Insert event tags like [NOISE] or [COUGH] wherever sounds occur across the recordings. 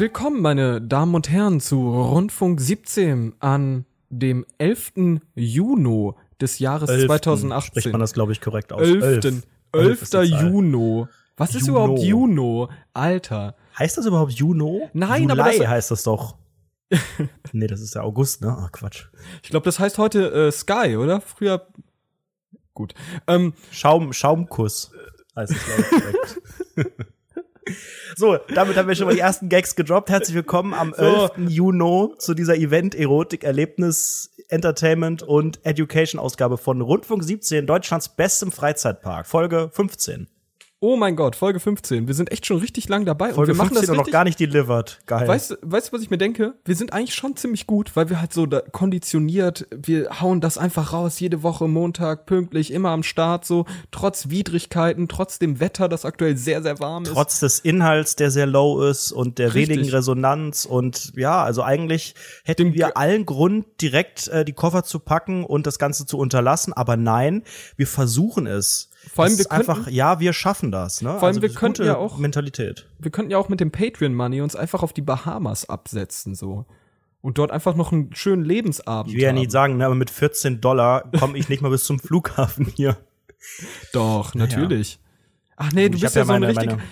Willkommen, meine Damen und Herren, zu Rundfunk 17 an dem 11. Juni des Jahres Elften 2018. Spricht man das, glaube ich, korrekt aus. 11. Elf. 11. Elf ist die Zahl. Juni. Was ist Juno. überhaupt Juno? Alter. Heißt das überhaupt Juno? Nein, Juli aber das- heißt das doch. [LAUGHS] nee, das ist ja August, ne? Ach, Quatsch. Ich glaube, das heißt heute äh, Sky, oder? Früher. Gut. Ähm, Schaum, Schaumkuss heißt es, glaube ich. [LAUGHS] So, damit haben wir schon mal die ersten Gags gedroppt. Herzlich willkommen am So. 11. Juni zu dieser Event Erotik Erlebnis Entertainment und Education Ausgabe von Rundfunk 17, Deutschlands bestem Freizeitpark, Folge 15. oh mein Gott, Folge 15. Wir sind echt schon richtig lang dabei Folge und wir machen 15 das und noch richtig, gar nicht delivered. Geil. Weißt du, weißt du, was ich mir denke? Wir sind eigentlich schon ziemlich gut, weil wir halt so da konditioniert, wir hauen das einfach raus, jede Woche Montag, pünktlich, immer am Start, so, trotz Widrigkeiten, trotz dem Wetter, das aktuell sehr, sehr warm ist. trotz des Inhalts, der sehr low ist und der Richtig. wenigen Resonanz und ja, also eigentlich hätten Dem- wir allen Grund, direkt äh, die Koffer zu packen und das Ganze zu unterlassen, aber nein, wir versuchen es. Vor allem, Das wir ist einfach, könnten- ja, wir schaffen das. Ne? Vor allem, wir das ist könnten ja auch- Mentalität. Wir könnten ja auch mit dem Patreon-Money uns einfach auf die Bahamas absetzen, so. Und dort einfach noch einen schönen Lebensabend Ich will ja nicht sagen, ne, aber mit 14 Dollar komme ich nicht mal bis zum Flughafen hier. Doch, natürlich. Ach nee, du Ich bist ja, ja so ein meine- richtig. meine-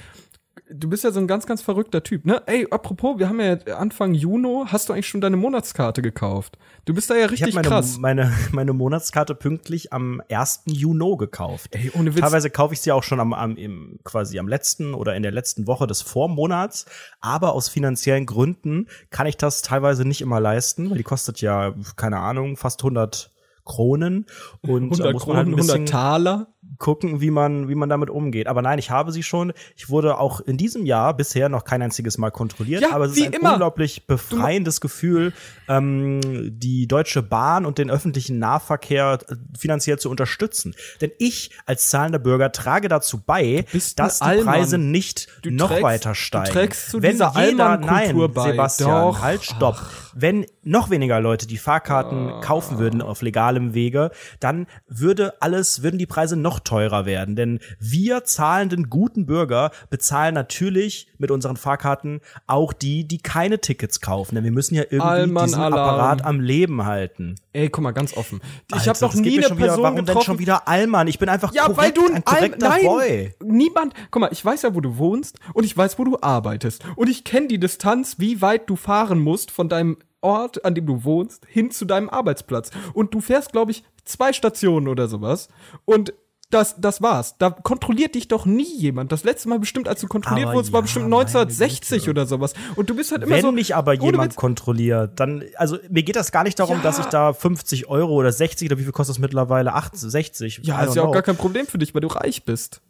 Du bist ja so ein ganz, ganz verrückter Typ, ne? Ey, apropos, wir haben ja Anfang Juni, hast du eigentlich schon deine Monatskarte gekauft? Du bist da ja Ich richtig meine, krass. meine, [LAUGHS] meine Monatskarte pünktlich am 1. Juni gekauft. Ey, ohne Witz. Teilweise kaufe ich sie auch schon am, am im, quasi am letzten oder in der letzten Woche des Vormonats, aber aus finanziellen Gründen kann ich das teilweise nicht immer leisten, weil die kostet ja keine Ahnung fast 100 Kronen und da 100 muss man halt ein bisschen 100 Taler. Gucken, wie man wie man damit umgeht. Aber nein, ich habe sie schon. Ich wurde auch in diesem Jahr bisher noch kein einziges Mal kontrolliert, Ja, aber es ist ein immer. unglaublich befreiendes Gefühl, ähm, die Deutsche Bahn und den öffentlichen Nahverkehr äh, finanziell zu unterstützen. Denn ich als zahlender Bürger trage dazu bei, dass die Allmann. Preise nicht Du noch trägst- weiter du steigen. trägst zu Wenn dieser jeder, nein, bei. Sebastian, Doch. halt, stopp. Wenn noch weniger Leute die Fahrkarten Ah. kaufen würden auf legalem Wege, dann würde alles, würden die Preise noch teurer werden. Denn wir zahlenden guten Bürger bezahlen natürlich mit unseren Fahrkarten auch die, die keine Tickets kaufen. Denn wir müssen ja irgendwie Allmann diesen Alarm. Apparat am Leben halten. Ey, guck mal, ganz offen. Ich habe noch das geht nie eine schon wieder, Person Warum denn getroffen. schon wieder Allmann? Ich bin einfach Ja, korrekt, weil du ein ein korrekter Nein, Boy. niemand. Guck mal, ich weiß ja, wo du wohnst und ich weiß, wo du arbeitest und ich kenne die Distanz, wie weit du fahren musst von deinem Ort, an dem du wohnst, hin zu deinem Arbeitsplatz. Und du fährst, glaube ich, zwei Stationen oder sowas. Und das, das war's. Da kontrolliert dich doch nie jemand. Das letzte Mal bestimmt, als du kontrolliert Aber wurdest, war ja, bestimmt meine 1960 Güte. oder sowas. Und du bist halt immer Wenn so. mich aber jemand Witz, kontrolliert, dann, also mir geht das gar nicht darum, Ja. dass ich da 50 Euro oder 60 oder wie viel kostet das mittlerweile? 80, 60? Ja, ist ja auch gar kein Problem für dich, weil du reich bist.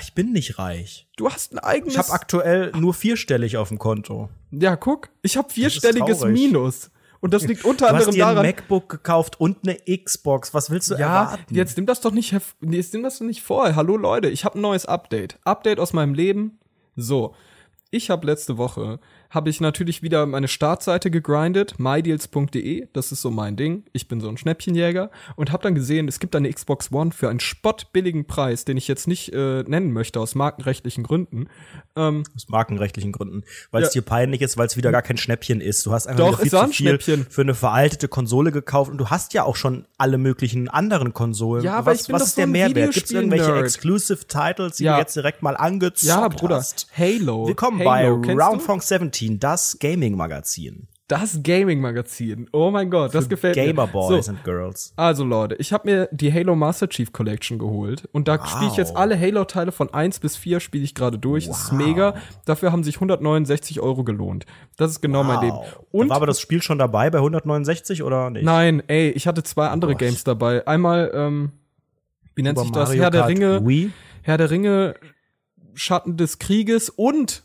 Ich bin nicht reich. Du hast ein eigenes. Ich habe aktuell nur vierstellig auf dem Konto. ja, guck, ich habe vierstelliges. Minus. Und das liegt unter Du hast anderem dir ein daran. MacBook gekauft und eine Xbox. Was willst du Ja, erwarten? jetzt nimm das doch nicht, jetzt nimm das doch nicht vor. Hallo Leute, ich habe ein neues Update. Update aus meinem Leben. So, ich habe letzte Woche habe ich natürlich wieder meine Startseite gegrindet, mydeals.de, das ist so mein Ding. Ich bin so ein Schnäppchenjäger und habe dann gesehen, es gibt eine Xbox One für einen spottbilligen Preis, den ich jetzt nicht äh, nennen möchte aus markenrechtlichen Gründen. Ähm, Aus markenrechtlichen Gründen. Weil es Ja. dir peinlich ist, weil es wieder gar kein Schnäppchen ist. Du hast einfach Doch, viel ein viel Schnäppchen. für eine veraltete Konsole gekauft und du hast ja auch schon alle möglichen anderen Konsolen. Ja, aber was, ich bin was doch ist so der Mehrwert? Gibt es irgendwelche. Exclusive Titles, die Ja. du jetzt direkt mal angezockt ja, Bruder, hast? Halo. Willkommen Halo, bei? Roundfunk 17, das Gaming-Magazin. Das Gaming-Magazin. Oh mein Gott, das gefällt Gamer mir. Boys So, and Girls. Also Leute, ich habe mir die Halo Master Chief Collection geholt und da spiele ich jetzt alle Halo-Teile von 1 bis 4 spiele ich gerade durch. Das ist mega. Dafür haben sich 169 Euro gelohnt. Das ist genau mein Leben. Wow. Und war aber das Spiel schon dabei bei 169 oder nicht? nein, ey, ich hatte zwei andere Oh. Games dabei. Einmal, ähm, wie nennt Super sich das? Mario Herr der Kart Ringe, Wii? Herr der Ringe, Schatten des Krieges und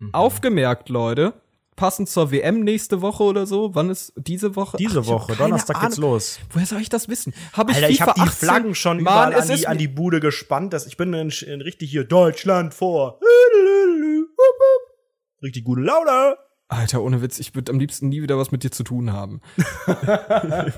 Mhm. aufgemerkt, Leute, passend zur WM nächste Woche oder so. Wann ist diese Woche? Diese Ach, hab Woche, Donnerstag geht's Ahnung. los. Woher soll ich das wissen? Habe ich Alter, ich habe die 18? Flaggen schon Mann, überall an die, an die Bude gespannt. Das, ich bin in, in richtig hier Deutschland vor. Richtig gute Laune. Alter, ohne Witz, ich würde am liebsten nie wieder was mit dir zu tun haben. [LAUGHS]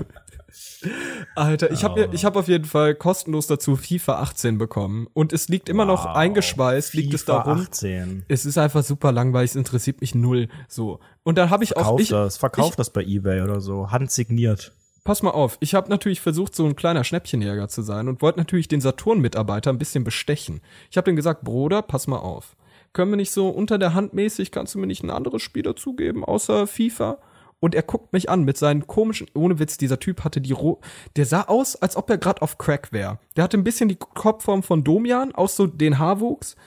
Alter, ich habe ich hab auf jeden Fall kostenlos dazu FIFA 18 bekommen. Und es liegt immer noch Wow. eingeschweißt, liegt es FIFA darum. 18. Es ist einfach super langweilig, es interessiert mich null. So. Und dann habe ich auch. Kauf Ich, das, verkauf ich- das bei Ebay oder so. Handsigniert. pass mal auf, ich habe natürlich versucht, so ein kleiner Schnäppchenjäger zu sein und wollte natürlich den Saturn-Mitarbeiter ein bisschen bestechen. Ich habe ihm gesagt, Bruder, pass mal auf. Können wir nicht so unter der Hand mäßig, kannst du mir nicht ein anderes Spiel dazugeben, außer FIFA? Und er guckt mich an mit seinen komischen, ohne Witz, dieser Typ hatte die Ro der sah aus, als ob er gerade auf Crack wäre. Der hatte ein bisschen die Kopfform von Domian, aus so den Haarwuchs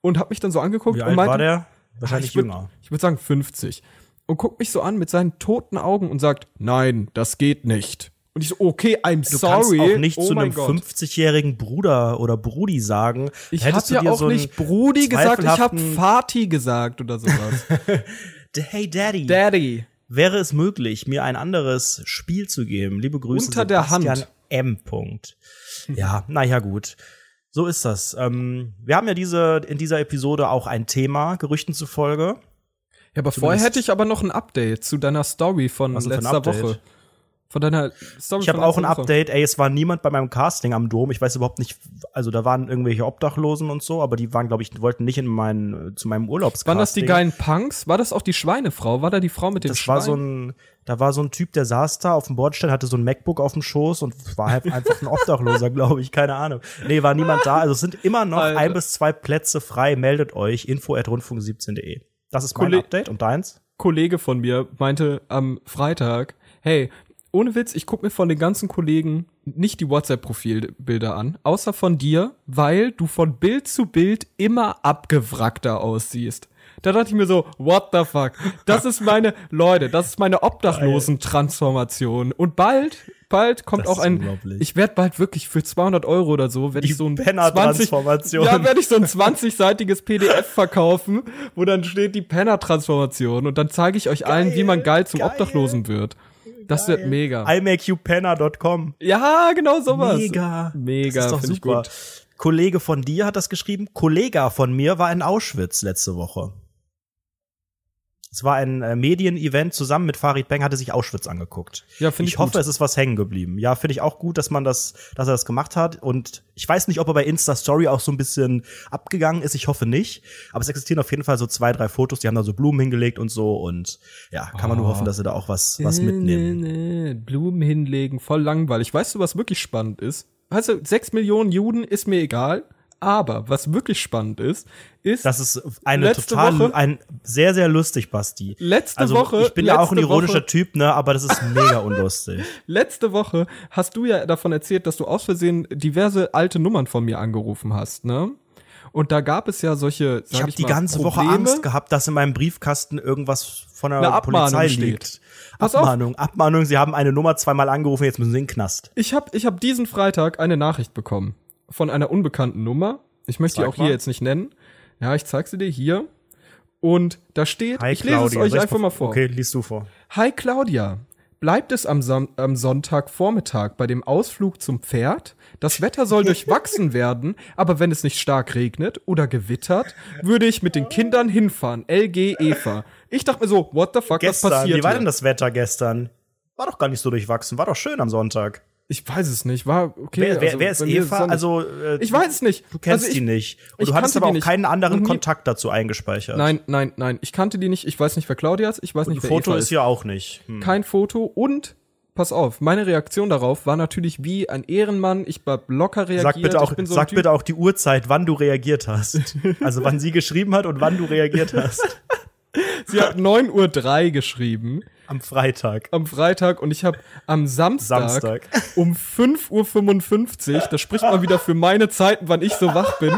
und hat mich dann so angeguckt Wie und alt meinte, war der? Wahrscheinlich ich würd, jünger. Ich würde sagen 50. Und guckt mich so an mit seinen toten Augen und sagt, nein, das geht nicht. Und ich so, okay, I'm Du sorry. kannst auch nicht oh zu einem Gott. 50-jährigen Bruder oder Brudi sagen. Ich habe du ja dir auch so nicht Brudi gesagt, ich habe zweifelhaften- Vati gesagt oder sowas. [LAUGHS] Hey Daddy. Daddy. Wäre es möglich, mir ein anderes Spiel zu geben? Liebe Grüße, Unter der Sebastian Hand. M. Punkt. Ja, naja, gut. So ist das. Ähm, wir haben ja diese, in dieser Episode auch ein Thema, Gerüchten zufolge. Ja, aber vorher Zumindest- hätte ich aber noch ein Update zu deiner Story von letzter? Woche. Von deiner Story Ich habe auch ein. Update. Ey, es war niemand bei meinem Casting am Dom. Ich weiß überhaupt nicht, also da waren irgendwelche Obdachlosen und so, aber die waren, glaube ich, wollten nicht in meinen, zu meinem Urlaubscasting. Waren das die geilen Punks? War das auch die Schweinefrau? War da die Frau mit dem Das Schwein? war so ein, da war so ein Typ, der saß da auf dem Bordstein, hatte so ein MacBook auf dem Schoß und war halt [LAUGHS] einfach ein Obdachloser, glaube ich, keine Ahnung. Nee, war niemand da. Also es sind immer noch Alter. ein bis zwei Plätze frei. Meldet euch, info at rundfunk17.de. Das ist mein Kolle- Update und deins? Kollege von mir meinte am Freitag, hey, ohne Witz, ich guck mir von den ganzen Kollegen nicht die WhatsApp-Profilbilder an, außer von dir, weil du von Bild zu Bild immer abgewrackter aussiehst. Da dachte ich mir so, what the fuck? Das ist meine, [LAUGHS] Leute, das ist meine Obdachlosen-Transformation. Und bald, bald kommt Das auch ein, ich werde bald wirklich für 200 Euro oder so, werde ich so ein 20, Penner-Transformation. ja, werde ich so ein 20-seitiges PDF verkaufen, wo dann steht die Penner-Transformation und dann zeige ich euch allen, wie man geil zum geil. Obdachlosen wird. Das wird mega. imakeyouppenner.com. Ja, genau sowas. Mega. Mega, Das ist doch finde ich gut. Kollege von dir hat das geschrieben. Kollege von mir war in Auschwitz letzte Woche. Es war ein äh, Medienevent zusammen mit Farid Beng, hatte sich Auschwitz angeguckt. Ja, finde ich ich hoffe, gut. es ist was hängen geblieben. Ja, finde ich auch gut, dass man das, dass er das gemacht hat. Und ich weiß nicht, ob er bei Insta Story auch so ein bisschen abgegangen ist. Ich hoffe nicht. Aber es existieren auf jeden Fall so zwei, drei Fotos. Die haben da so Blumen hingelegt und so. Und ja, kann man nur Oh. hoffen, dass sie da auch was, was mitnehmen. nee, nee. Blumen hinlegen, voll langweilig. Weißt du, was wirklich spannend ist? Du, sechs Millionen Juden ist mir egal. Aber was wirklich spannend ist, ist, Das ist eine total, Woche- ein sehr, sehr lustig, Basti. Letzte also, Woche- Ich bin ja auch ein ironischer Woche- Typ, ne, aber das ist mega unlustig. [LAUGHS] letzte Woche hast du ja davon erzählt, dass du aus Versehen diverse alte Nummern von mir angerufen hast, ne? Und da gab es ja solche, Ich habe die ganze Woche Probleme. Angst gehabt, dass in meinem Briefkasten irgendwas von der Eine Polizei steht. liegt. Pass auf. Abmahnung, Abmahnung, sie haben eine Nummer zweimal angerufen, jetzt müssen sie in den Knast. Ich habe ich hab diesen Freitag eine Nachricht bekommen von einer unbekannten Nummer. Ich möchte die Zeig auch hier mal. jetzt nicht nennen. Ja, ich zeig sie dir hier. Und da steht, Hi, ich lese es Claudia. euch Soll ich einfach mal vor. Okay, liest du vor. Hi Claudia, bleibt es am, Son am Sonntagvormittag bei dem Ausflug zum Pferd? Das Wetter soll [LAUGHS] durchwachsen werden, aber wenn es nicht stark regnet oder gewittert, würde ich mit den Kindern hinfahren. LG Eva. Ich dachte mir so, what the fuck, was Gestern, passiert wie war hier? denn das Wetter gestern? War doch gar nicht so durchwachsen, war doch schön am Sonntag. Ich weiß es nicht, war okay. wer, wer, also wer ist Eva? Also, äh, ich weiß es nicht. du kennst Also ich, die nicht. Und du hattest aber auch nicht. keinen anderen nie- Kontakt dazu eingespeichert. Nein, nein, nein. Ich kannte die nicht. Ich weiß nicht, wer Claudia ist. Ich weiß nicht, wer Foto Eva ist hier auch nicht. Hm. Kein Foto und pass auf, meine Reaktion darauf war natürlich wie ein Ehrenmann. Ich hab locker reagiert. Sag bitte auch, so sag bitte auch die Uhrzeit, wann du reagiert hast. [LAUGHS] Also wann sie geschrieben hat und wann du reagiert hast. Sie hat 9.03 Uhr geschrieben Am Freitag. am Freitag und ich habe am Samstag, Samstag. um 5.55 Uhr, das spricht mal wieder für meine Zeiten, wann ich so wach bin,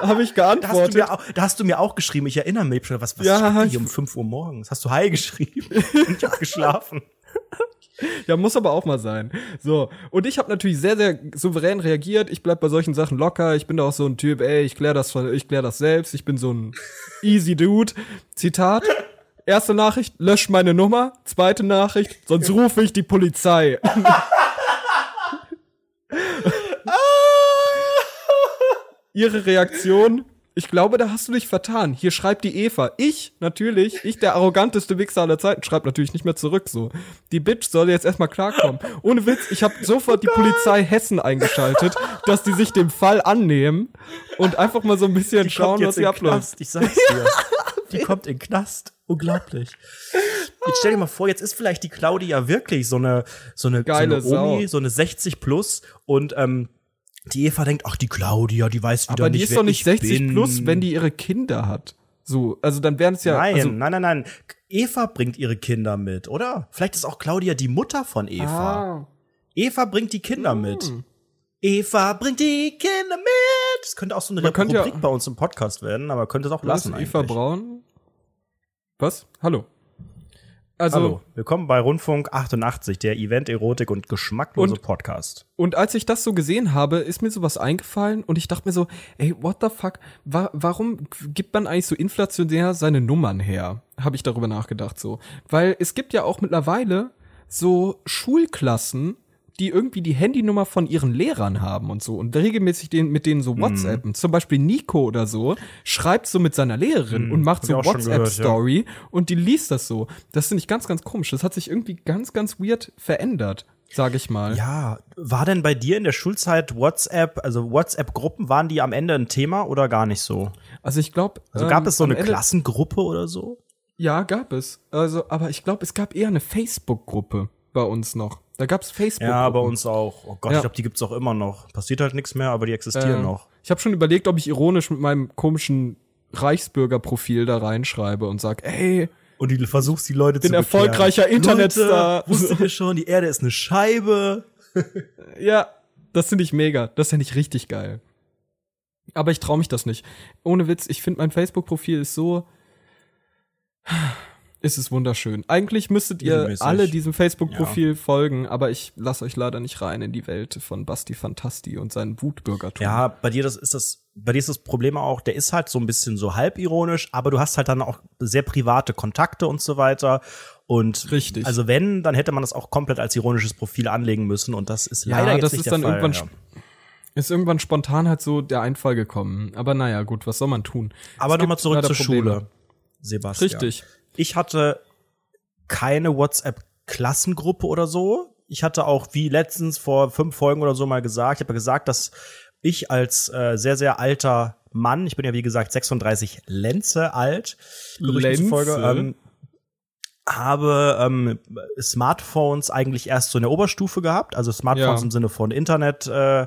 habe ich Da hast, du geantwortet. mir auch, da hast du mir auch geschrieben, ich erinnere mich schon, was, was Ja, schreibt hier um 5 Uhr morgens? Hast du Hi geschrieben? Und ich hab geschlafen. [LAUGHS] Ja, muss aber auch mal sein. So, und ich habe natürlich sehr, sehr souverän reagiert. Ich bleib bei solchen Sachen locker. Ich bin da auch so ein Typ, ey, ich klär das, von- ich klär das selbst. Ich bin so ein easy Dude. Zitat. Erste Nachricht, lösch meine Nummer. Zweite Nachricht, sonst rufe ich die Polizei. [LAUGHS] Ihre Reaktion, Ich glaube, da hast du dich vertan. Hier schreibt die Eva. Ich, natürlich, ich, der arroganteste Wichser aller Zeiten, schreibt natürlich nicht mehr zurück so. Die Bitch soll jetzt erstmal klarkommen. Ohne Witz, ich habe sofort die Polizei Hessen eingeschaltet, dass die sich dem Fall annehmen und einfach mal so ein bisschen Die schauen, was hier abläuft. Knast, ich sag's dir. [LAUGHS] Die kommt in Knast. Unglaublich. Jetzt stell dir mal vor, jetzt ist vielleicht die Claudia wirklich so eine, so eine, Geile so eine Omi, Sau. so eine 60 plus und ähm, die Eva denkt, ach, die Claudia, die weiß wieder Aber nicht, die ist doch nicht ich 60 bin. plus, wenn die ihre Kinder hat. So, also dann wären es ja. Nein, also, nein, nein, nein. Eva bringt ihre Kinder mit, oder? Vielleicht ist auch Claudia die Mutter von Eva. Ah, Eva bringt die Kinder Hm. mit. Eva bringt die Kinder mit. Das könnte auch so eine Man könnte ja- Rubrik bei uns im Podcast werden, aber könnte es auch lassen Eva eigentlich. Braun? Was? Hallo. Also, Hallo, willkommen bei Rundfunk 88, der Event, Erotik und geschmacklose Und- Podcast. Und als ich das so gesehen habe, ist mir sowas eingefallen und ich dachte mir so, ey, what the fuck, wa warum gibt man eigentlich so inflationär seine Nummern her? Habe ich darüber nachgedacht so. Weil es gibt ja auch mittlerweile so Schulklassen, die irgendwie die Handynummer von ihren Lehrern haben und so und regelmäßig den, mit denen Mhm. so WhatsAppen. Zum Beispiel Nico oder so schreibt so mit seiner Lehrerin und macht so WhatsApp-Story und die liest das so. Das finde ich ganz, ganz komisch. Das hat sich irgendwie ganz, ganz weird verändert, sage ich mal. Ja, war denn bei dir in der Schulzeit WhatsApp, also WhatsApp-Gruppen, waren die am Ende ein Thema oder gar nicht so? Also ich glaube, Also gab es so eine Ende, Klassengruppe oder so? Ja, gab es. Also, aber ich glaube, es gab eher eine Facebook-Gruppe bei uns noch. Da gab's Facebook. Ja, bei uns auch. Oh Gott, Ja. ich glaube, die gibt's auch immer noch. Passiert halt nichts mehr, aber die existieren Äh, noch. Ich habe schon überlegt, ob ich ironisch mit meinem komischen Reichsbürgerprofil da reinschreibe und sag, ey, Und du versuchst die Leute bin zu erfolgreicher bekehren. Internetstar. Leute, wusstet ihr schon, die Erde ist eine Scheibe. [LAUGHS] ja, das finde ich mega. Das finde ich richtig geil. Aber ich traue mich das nicht. Ohne Witz, ich finde mein Facebook-Profil ist so. Es ist wunderschön. Eigentlich müsstet ihr alle diesem Facebook-Profil folgen, aber ich lasse euch leider nicht rein in die Welt von Basti Fantasti und seinen Wutbürgertum. Ja, bei dir das ist das, bei dir ist das Problem auch, der ist halt so ein bisschen so halbironisch, aber du hast halt dann auch sehr private Kontakte und so weiter. Und Richtig. Also wenn, dann hätte man das auch komplett als ironisches Profil anlegen müssen und das ist Ja, leider jetzt das nicht ist der dann Fall. irgendwann ja. ist irgendwann spontan halt so der Einfall gekommen. Aber naja, gut, was soll man tun? Aber Es nochmal zurück leider zur Probleme. Schule, Sebastian. Richtig. Ich hatte keine WhatsApp-Klassengruppe oder so. Ich hatte auch, wie letztens vor fünf Folgen oder so mal gesagt, ich habe ja gesagt, dass ich als äh, sehr, sehr alter Mann, ich bin ja wie gesagt 36 Lenze alt, Gerüchten Lenze? zufolge, ähm, habe ähm, Smartphones eigentlich erst so in der Oberstufe gehabt, also Smartphones Ja. im Sinne von Internet, äh,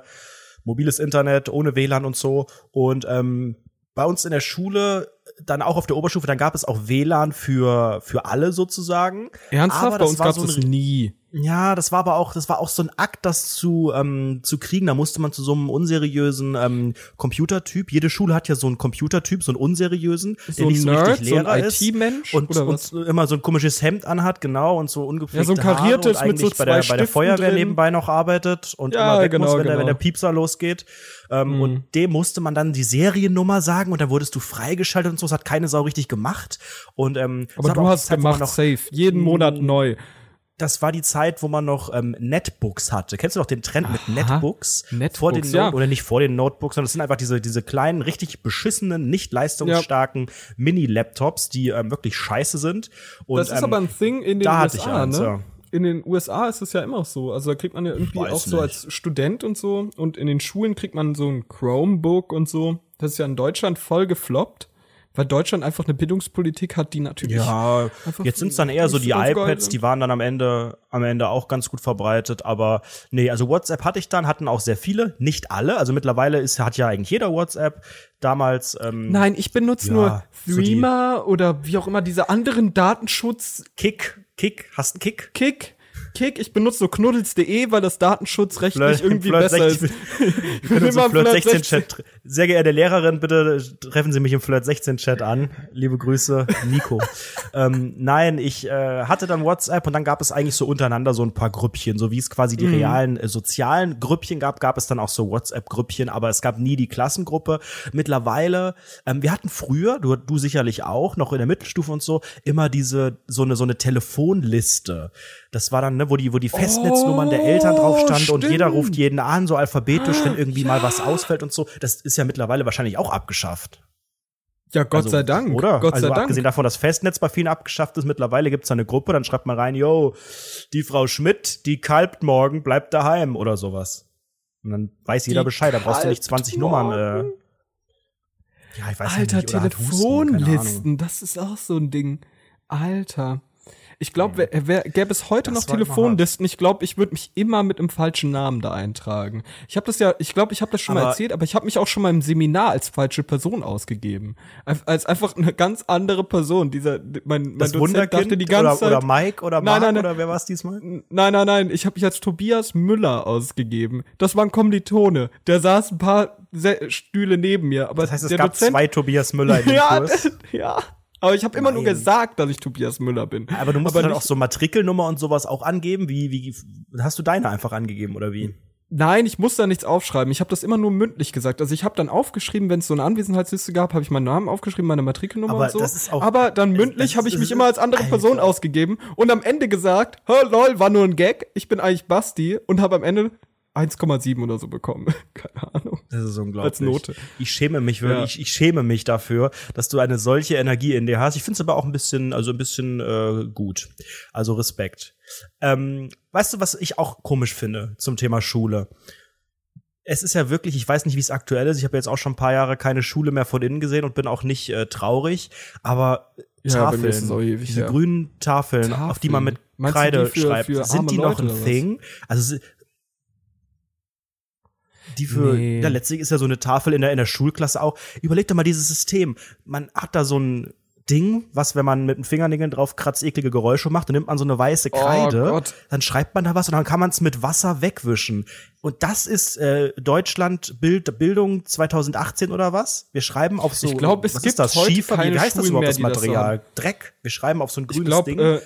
mobiles Internet ohne WLAN und so. Und ähm, bei uns in der Schule, dann auch auf der Oberstufe, dann gab es auch WLAN für für alle sozusagen. Ernsthaft? Aber Bei uns gab so es nie. Ja, das war aber auch, das war auch so ein Akt, das zu ähm, zu kriegen. Da musste man zu so einem unseriösen ähm, Computertyp. Jede Schule hat ja so einen Computertyp, so einen unseriösen, So der nicht so Nerd, richtig so ein Lehrer ist IT-Mensch und, und immer so ein komisches Hemd anhat, genau, und so ungepflegte Ja, so ein kariertes Haare und mit so eigentlich bei der, zwei bei der Feuerwehr drin. nebenbei noch arbeitet und Ja, immer weg genau, muss, wenn, der, genau. wenn der Piepser losgeht. Ähm, Mhm. Und dem musste man dann die Seriennummer sagen und dann wurdest du freigeschaltet und so. Das hat keine Sau richtig gemacht. Und ähm, Aber du hast gemacht, noch safe. Jeden Monat neu. Das war die Zeit, wo man noch ähm, Netbooks hatte. Kennst du noch den Trend mit Aha. Netbooks? Netbooks, vor den ja. Oder nicht vor den Notebooks, sondern das sind einfach diese diese kleinen, richtig beschissenen, nicht leistungsstarken Mini-Laptops, die ähm, wirklich scheiße sind. Und, Das ist ähm, aber ein Thing in den da hatte ich USA, eins, ne? ja. In den USA ist es ja immer so. Also da kriegt man ja irgendwie auch so nicht. als Student und so. Und in den Schulen kriegt man so ein Chromebook und so. Das ist ja in Deutschland voll gefloppt. Weil Deutschland einfach eine Bildungspolitik hat, die natürlich. Ja, jetzt sind es dann eher so die so iPads, die waren dann am Ende, am Ende auch ganz gut verbreitet, aber nee, also WhatsApp hatte ich dann, hatten auch sehr viele, nicht alle, also mittlerweile ist, hat ja eigentlich jeder WhatsApp, damals, ähm, Nein, ich benutze Ja, nur so Threema oder wie auch immer diese anderen Datenschutz Kick, Kick, hast einen Kick? Kick. Kick, ich benutze so knuddels.de, weil das datenschutzrechtlich Flirt- irgendwie Flirt besser 16 ist. [LAUGHS] Ich bin In [LAUGHS] unserem immer Flirt Flirt 16 Chat. Sehr geehrte Lehrerin, bitte treffen Sie mich im Flirt 16 Chat an. Liebe Grüße, Nico. [LAUGHS] ähm, nein, ich äh, hatte dann WhatsApp und dann gab es eigentlich so untereinander so ein paar Grüppchen, so wie es quasi die realen äh, sozialen Grüppchen gab, gab es dann auch so WhatsApp-Grüppchen, aber es gab nie die Klassengruppe. Mittlerweile, ähm, wir hatten früher, du, du sicherlich auch, noch in der Mittelstufe und so, immer diese so eine so eine Telefonliste. Das war dann, ne, wo die wo die Festnetznummern der Eltern drauf standen und jeder stimmt. ruft jeden an, so alphabetisch, wenn irgendwie mal was ausfällt und so. Das ist ja mittlerweile wahrscheinlich auch abgeschafft. Ja, Gott Also, sei Dank. Oder? Gott also sei Dank. abgesehen davon, dass Festnetz bei vielen abgeschafft ist, mittlerweile gibt's da eine Gruppe, dann schreibt man rein, yo, die Frau Schmidt, die kalbt morgen, bleibt daheim oder sowas. Und dann weiß jeder Die Bescheid, da brauchst du nicht kalbt 20 Nummern. Äh, morgen. ja, ich weiß ja Alter, nicht, Husten. Telefonlisten, das ist auch so ein Ding. Alter. Ich glaube, wer, wer, gäbe es heute Das noch war Telefonlisten, ich glaube, ich würde mich immer mit einem falschen Namen da eintragen. Ich habe das ja, ich glaube, ich habe das schon mal Aber- erzählt, aber ich habe mich auch schon mal im Seminar als falsche Person ausgegeben. Als, einfach eine ganz andere Person. Dieser, mein, mein Das Dozent Wunderkind dachte die ganze oder, Zeit, oder Mike oder Nein, Mark nein, nein. oder wer war's diesmal? Nein, nein, nein, ich habe mich als Tobias Müller ausgegeben. Das war ein Kommilitone. Der saß ein paar Stühle neben mir. Aber Das heißt, es gab Dozent, zwei Tobias Müller in dem [LAUGHS] ja, Kurs. [LAUGHS] ja. Aber ich habe immer nur gesagt, dass ich Tobias Müller bin. Aber du musst dann nicht- auch so Matrikelnummer und sowas auch angeben. Wie, wie, hast du deine einfach angegeben oder wie? Nein, ich muss da nichts aufschreiben. Ich habe das immer nur mündlich gesagt. Also ich habe dann aufgeschrieben, wenn es so eine Anwesenheitsliste gab, habe ich meinen Namen aufgeschrieben, meine Matrikelnummer Aber und so. das ist auch- Aber dann das mündlich habe ich mich immer als andere Alter. Person ausgegeben und am Ende gesagt, "Hä, lol, war nur ein Gag. Ich bin eigentlich Basti und habe am Ende 1,7 oder so bekommen. [LAUGHS] Keine Ahnung. Das ist unglaublich. Als Note. Ich schäme mich wirklich, Ja. ich, ich schäme mich dafür, dass du eine solche Energie in dir hast. Ich finde es aber auch ein bisschen, also ein bisschen äh, gut. Also Respekt. Ähm, weißt du, was ich auch komisch finde zum Thema Schule? Es ist ja wirklich, ich weiß nicht, wie es aktuell ist. Ich habe jetzt auch schon ein paar Jahre keine Schule mehr von innen gesehen und bin auch nicht äh, traurig. Aber Ja, Tafeln, auch ewig diese her. grünen Tafeln, auf die man mit Tafeln. Meinst Kreide für- schreibt, für sind die noch Leute ein? Thing? Also die für, Nee. ja, letztlich ist ja so eine Tafel in der, in der Schulklasse auch. Überleg doch mal dieses System. Man hat da so ein Ding, was, wenn man mit den Fingernägeln drauf kratzt, eklige Geräusche macht, dann nimmt man so eine weiße Kreide, Oh Gott. dann schreibt man da was und dann kann man es mit Wasser wegwischen. Und das ist äh, Deutschland Bild, Bildung 2018 oder was? Wir schreiben auf so, Ich glaub, es was gibt ist das? heute Schiefer, keine wie heißt das überhaupt, mehr, das die das Material? Dreck. Wir schreiben auf so ein Ich grünes glaube, Ding. äh,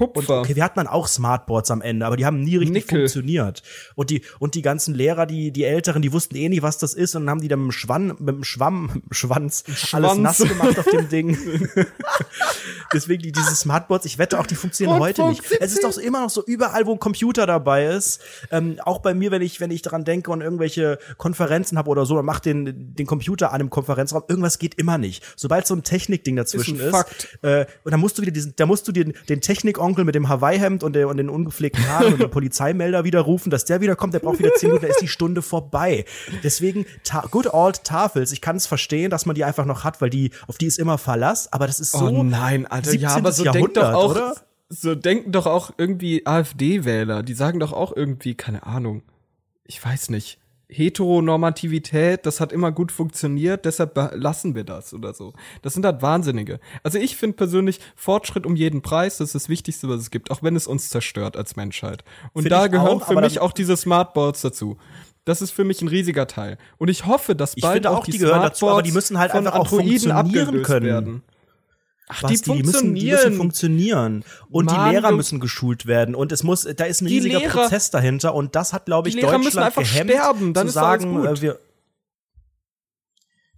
Und Kupfer. okay, wir hatten dann auch Smartboards am Ende, aber die haben nie richtig Nickel. funktioniert. Und die, und die ganzen Lehrer, die, die Älteren, die wussten eh nicht, was das ist und dann haben die dann mit dem Schwann, mit dem Schwamm, [LAUGHS] mit dem Schwanz, alles Schwanz. nass gemacht auf dem [LAUGHS] Ding. [LAUGHS] Deswegen die, diese Smartboards, ich wette auch, die funktionieren heute nicht. Es ist doch immer noch so überall, wo ein Computer dabei ist. Ähm, auch bei mir, wenn ich, wenn ich daran denke und irgendwelche Konferenzen habe oder so, dann mach den, den Computer an im Konferenzraum. Irgendwas geht immer nicht. Sobald so ein Technikding dazwischen Ist ist, äh, und dann musst du wieder diesen, da musst du den, den Technikonkel mit dem Hawaii-Hemd und, und den ungepflegten Haaren und den [LAUGHS] Polizeimelder wieder rufen, dass der wieder kommt, der braucht wieder zehn Minuten, da ist die Stunde vorbei. Deswegen, ta good old Tafels, ich kann es verstehen, dass man die einfach noch hat, weil die, auf die ist immer Verlass, aber das ist so. oh nein, Alter. Ja, 17. aber so denkt doch auch, oder? so denken doch auch irgendwie AfD-Wähler. Die sagen doch auch irgendwie, keine Ahnung. Ich weiß nicht. Heteronormativität, das hat immer gut funktioniert, deshalb lassen wir das oder so. Das sind halt Wahnsinnige. Also ich finde persönlich Fortschritt um jeden Preis, das ist das Wichtigste, was es gibt, auch wenn es uns zerstört als Menschheit. Und Find da ich gehören auch, für mich auch diese Smartboards dazu. Das ist für mich ein riesiger Teil. Und ich hoffe, dass Ich bald finde auch, die, die gehören dazu, aber die müssen halt einfach auch Androiden funktionieren können. werden. Ach, Basti, die, müssen, die müssen funktionieren. Und Mann, die Lehrer müssen geschult werden. Und es muss, da ist ein Die riesiger Lehrer- Prozess dahinter. Und das hat, glaube ich, Die Deutschland müssen einfach gehemmt, sterben, dann zu sagen, gut. äh, wir,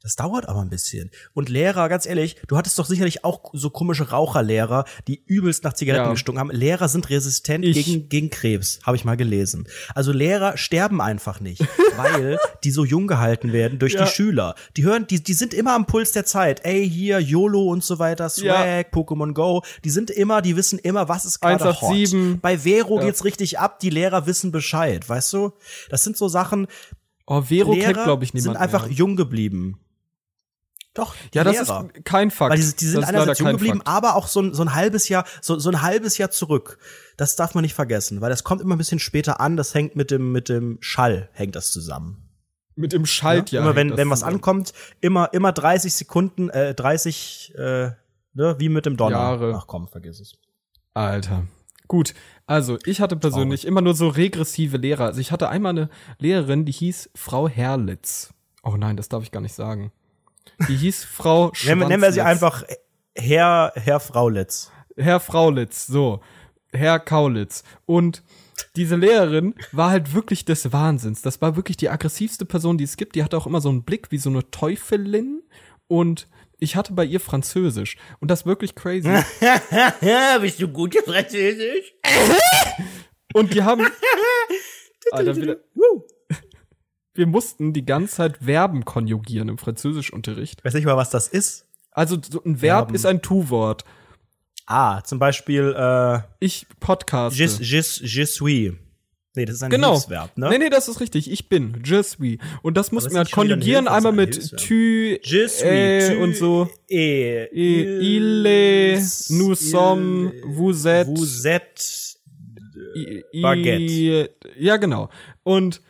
das dauert aber ein bisschen. Und Lehrer, ganz ehrlich, du hattest doch sicherlich auch so komische Raucherlehrer, die übelst nach Zigaretten Ja. gestunken haben. Lehrer sind resistent Ich. gegen, gegen Krebs, habe ich mal gelesen. Also Lehrer sterben einfach nicht, [LAUGHS] weil die so jung gehalten werden durch Ja. die Schüler. Die hören, die, die sind immer am Puls der Zeit. Ey, hier, YOLO und so weiter, Swag, Ja. Pokémon Go. Die sind immer, die wissen immer, was ist gerade hot. 187. Bei Vero geht's richtig ab, die Lehrer wissen Bescheid, weißt du? Das sind so Sachen, Oh, Vero Lehrer kennt, glaube ich, niemand sind einfach mehr. jung geblieben. Doch, die Ja, das Lehrer. ist kein Fakt. Weil die, die sind das einerseits jung geblieben, Fakt. aber auch so ein, so ein halbes Jahr, so, so ein halbes Jahr zurück. Das darf man nicht vergessen, weil das kommt immer ein bisschen später an. Das hängt mit dem, mit dem Schall hängt das zusammen. Mit dem Schalt, ja. immer wenn, wenn das was zusammen. ankommt, immer, immer 30 Sekunden, äh, 30, äh, ne, wie mit dem Donner. Jahre. Ach komm, vergiss es. Alter. Gut, also ich hatte persönlich immer nur so regressive Lehrer. Also ich hatte einmal eine Lehrerin, die hieß Frau Herlitz. Oh nein, das darf ich gar nicht sagen. Die hieß Frau wir- nennen wir sie Schwanzlitz. einfach Herr, Herr Fraulitz. Herr Fraulitz, so. Herr Kaulitz. Und diese Lehrerin war halt wirklich des Wahnsinns. Das war wirklich die aggressivste Person, die es gibt. Die hatte auch immer so einen Blick wie so eine Teufelin. Und ich hatte bei ihr Französisch. Und das wirklich crazy. [LAUGHS] Bist du gut in Französisch? Und die haben. [LAUGHS] Alter, wieder, wir mussten die ganze Zeit Verben konjugieren im Französischunterricht. Weiß nicht mal, was das ist. Also so ein Verb Verben. ist ein Tu-Wort. Ah, zum Beispiel äh, Ich podcaste. je, je, je suis. Nee, das ist ein Genau. Hilfsverb, ne? Nee, nee, das ist richtig. Ich bin. Je suis. Und das muss man halt ein konjugieren, Hilfe- einmal mit ein tu, Je suis, äh, tu, und so. E, I- Ille, nous sommes, vous êtes. Vous êtes. I- I- Baguette. Ja, genau. Und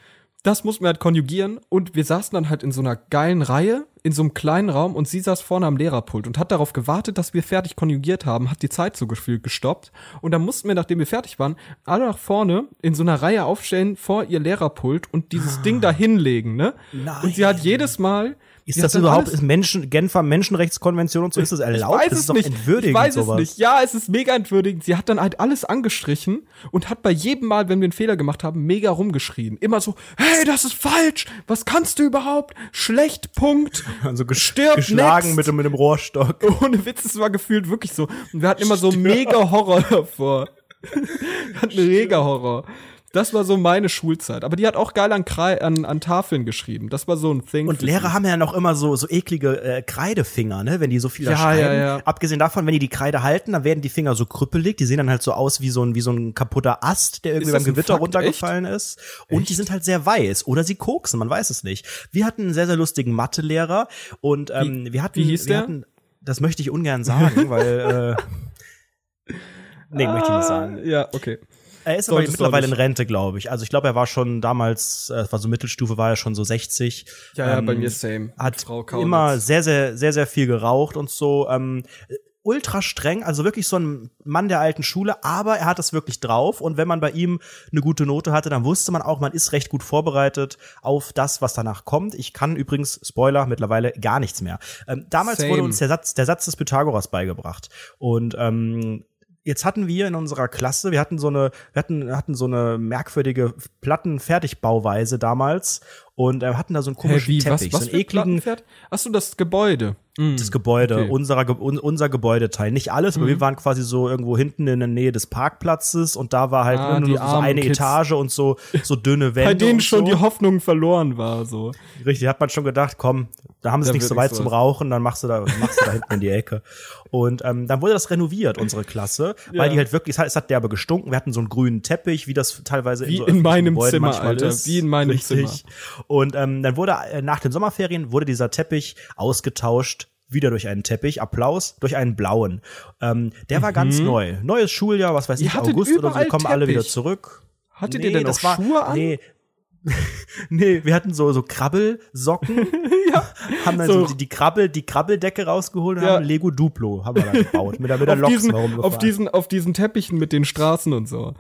das mussten wir halt konjugieren und wir saßen dann halt in so einer geilen Reihe, in so einem kleinen Raum und sie saß vorne am Lehrerpult und hat darauf gewartet, dass wir fertig konjugiert haben, hat die Zeit so gefühlt gestoppt und dann mussten wir, nachdem wir fertig waren, alle nach vorne in so einer Reihe aufstellen vor ihr Lehrerpult und dieses Ding da hinlegen, ne? Nein. Und sie hat jedes Mal Ist sie das hat überhaupt, ist Menschen, Genfer Menschenrechtskonvention und so, ist das erlaubt? Ich weiß das es ist doch nicht. entwürdigend ich weiß sowas. es nicht. Ja, es ist mega entwürdigend. Sie hat dann halt alles angestrichen und hat bei jedem Mal, wenn wir einen Fehler gemacht haben, mega rumgeschrien. Immer so, hey, das ist falsch. Was kannst du überhaupt? Schlecht, Punkt. [LAUGHS] Also ges Stirb geschlagen next. mit, dem- mit dem Rohrstock. [LAUGHS] Ohne Witz, es war gefühlt wirklich so. Und wir hatten immer so mega Horror davor. [LAUGHS] wir hatten mega Horror. Das war so meine Schulzeit. Aber die hat auch geil an, Krei an, an Tafeln geschrieben. Das war so ein Thing. Und Lehrer haben ja noch immer so, so eklige äh, Kreidefinger, ne? Wenn die so viel Ja, schreiben. ja, ja. Abgesehen davon, wenn die die Kreide halten, dann werden die Finger so krüppelig. Die sehen dann halt so aus wie so ein, wie so ein kaputter Ast, der irgendwie beim Gewitter Fakt? runtergefallen ist. Und die sind halt sehr weiß. Oder sie koksen, man weiß es nicht. Wir hatten einen sehr, sehr lustigen Mathelehrer und ähm, wir hatten, wie hieß wir der? hatten, das möchte ich ungern sagen, [LAUGHS] weil äh, Nee, möchte ich nicht sagen. Ah, Ja, okay. Er ist aber mittlerweile in. Rente, glaube ich. Also ich glaube, er war schon damals, äh, es war so Mittelstufe, war er schon so 60. Ja, ja, Ähm, bei mir same. Hat immer sehr, sehr, sehr, sehr viel geraucht und so. Ähm, ultra streng, also wirklich so ein Mann der alten Schule, aber er hat das wirklich drauf und wenn man bei ihm eine gute Note hatte, dann wusste man auch, man ist recht gut vorbereitet auf das, was danach kommt. Ich kann übrigens, Spoiler, mittlerweile gar nichts mehr. Ähm, damals Same. wurde uns der Satz, der Satz des Pythagoras beigebracht und ähm, Jetzt hatten wir in unserer Klasse, wir hatten so eine, wir hatten, hatten so eine merkwürdige Plattenfertigbauweise damals und äh, hatten da so einen komischen wie, was, Teppich, was so einen ekligen? Achso, das Gebäude. Mm. das Gebäude, Okay. unserer, un, unser Gebäudeteil. Nicht alles, aber wir waren quasi so irgendwo hinten in der Nähe des Parkplatzes und da war halt Ah, nur so eine Kids. Etage und so, so dünne [LAUGHS] Wände. Bei denen schon so. die Hoffnung verloren war, so. Richtig, hat man schon gedacht, komm, da haben sie Da nicht so weit nichts zum. Rauchen, dann machst du da, machst du da hinten in die Ecke. Und ähm, dann wurde das renoviert, unsere Klasse, [LAUGHS] weil Ja. die halt wirklich, es hat, es hat derbe gestunken. Wir hatten so einen grünen Teppich, wie das teilweise Wie so in meinem Gebäuden Zimmer, manchmal Alter, ist. wie in meinem Richtig. Und ähm, dann wurde äh, nach den Sommerferien wurde dieser Teppich ausgetauscht. Wieder durch einen Teppich, Applaus, durch einen blauen. Ähm, der war ganz neu. Neues Schuljahr, was weiß Mhm. Ihr ich, August oder so, kommen alle wieder Teppich. zurück. Hattet ihr denn auch Schuhe an? Nee. [LAUGHS] nee, wir hatten so, so Krabbelsocken. [LAUGHS] ja. Haben dann so, So- die, die Krabbel, die Krabbeldecke rausgeholt und Ja. haben Lego Duplo haben wir dann gebaut. Mit der, mit der Auf Loks diesen, auf, diesen, auf diesen Teppichen mit den Straßen und so.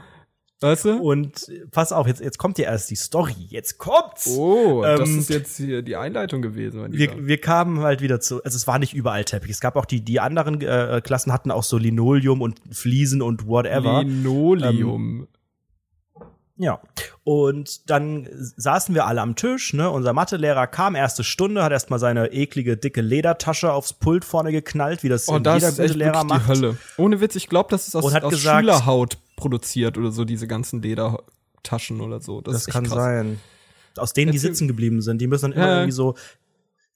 Weißt du? und pass auf, jetzt, jetzt kommt ja erst die Story. Jetzt kommt's! Oh, das Ähm, ist jetzt hier die Einleitung gewesen. Wir, wir kamen halt wieder zu, also es war nicht überall Teppich. Es gab auch die, die anderen äh, Klassen hatten auch so Linoleum und Fliesen und whatever. Linoleum. Ja. Und dann saßen wir alle am Tisch, ne? Unser Mathelehrer kam, erste Stunde, hat erstmal seine eklige, dicke Ledertasche aufs Pult vorne geknallt, wie das oh, das jeder ist gute Lehrer macht. die Hölle. Ohne Witz, ich glaube, das ist aus, aus gesagt- Schülerhaut produziert oder so, diese ganzen Ledertaschen oder so. Das, Das kann krass. sein. Aus denen, die sitzen geblieben sind, die müssen dann immer Ja. irgendwie so,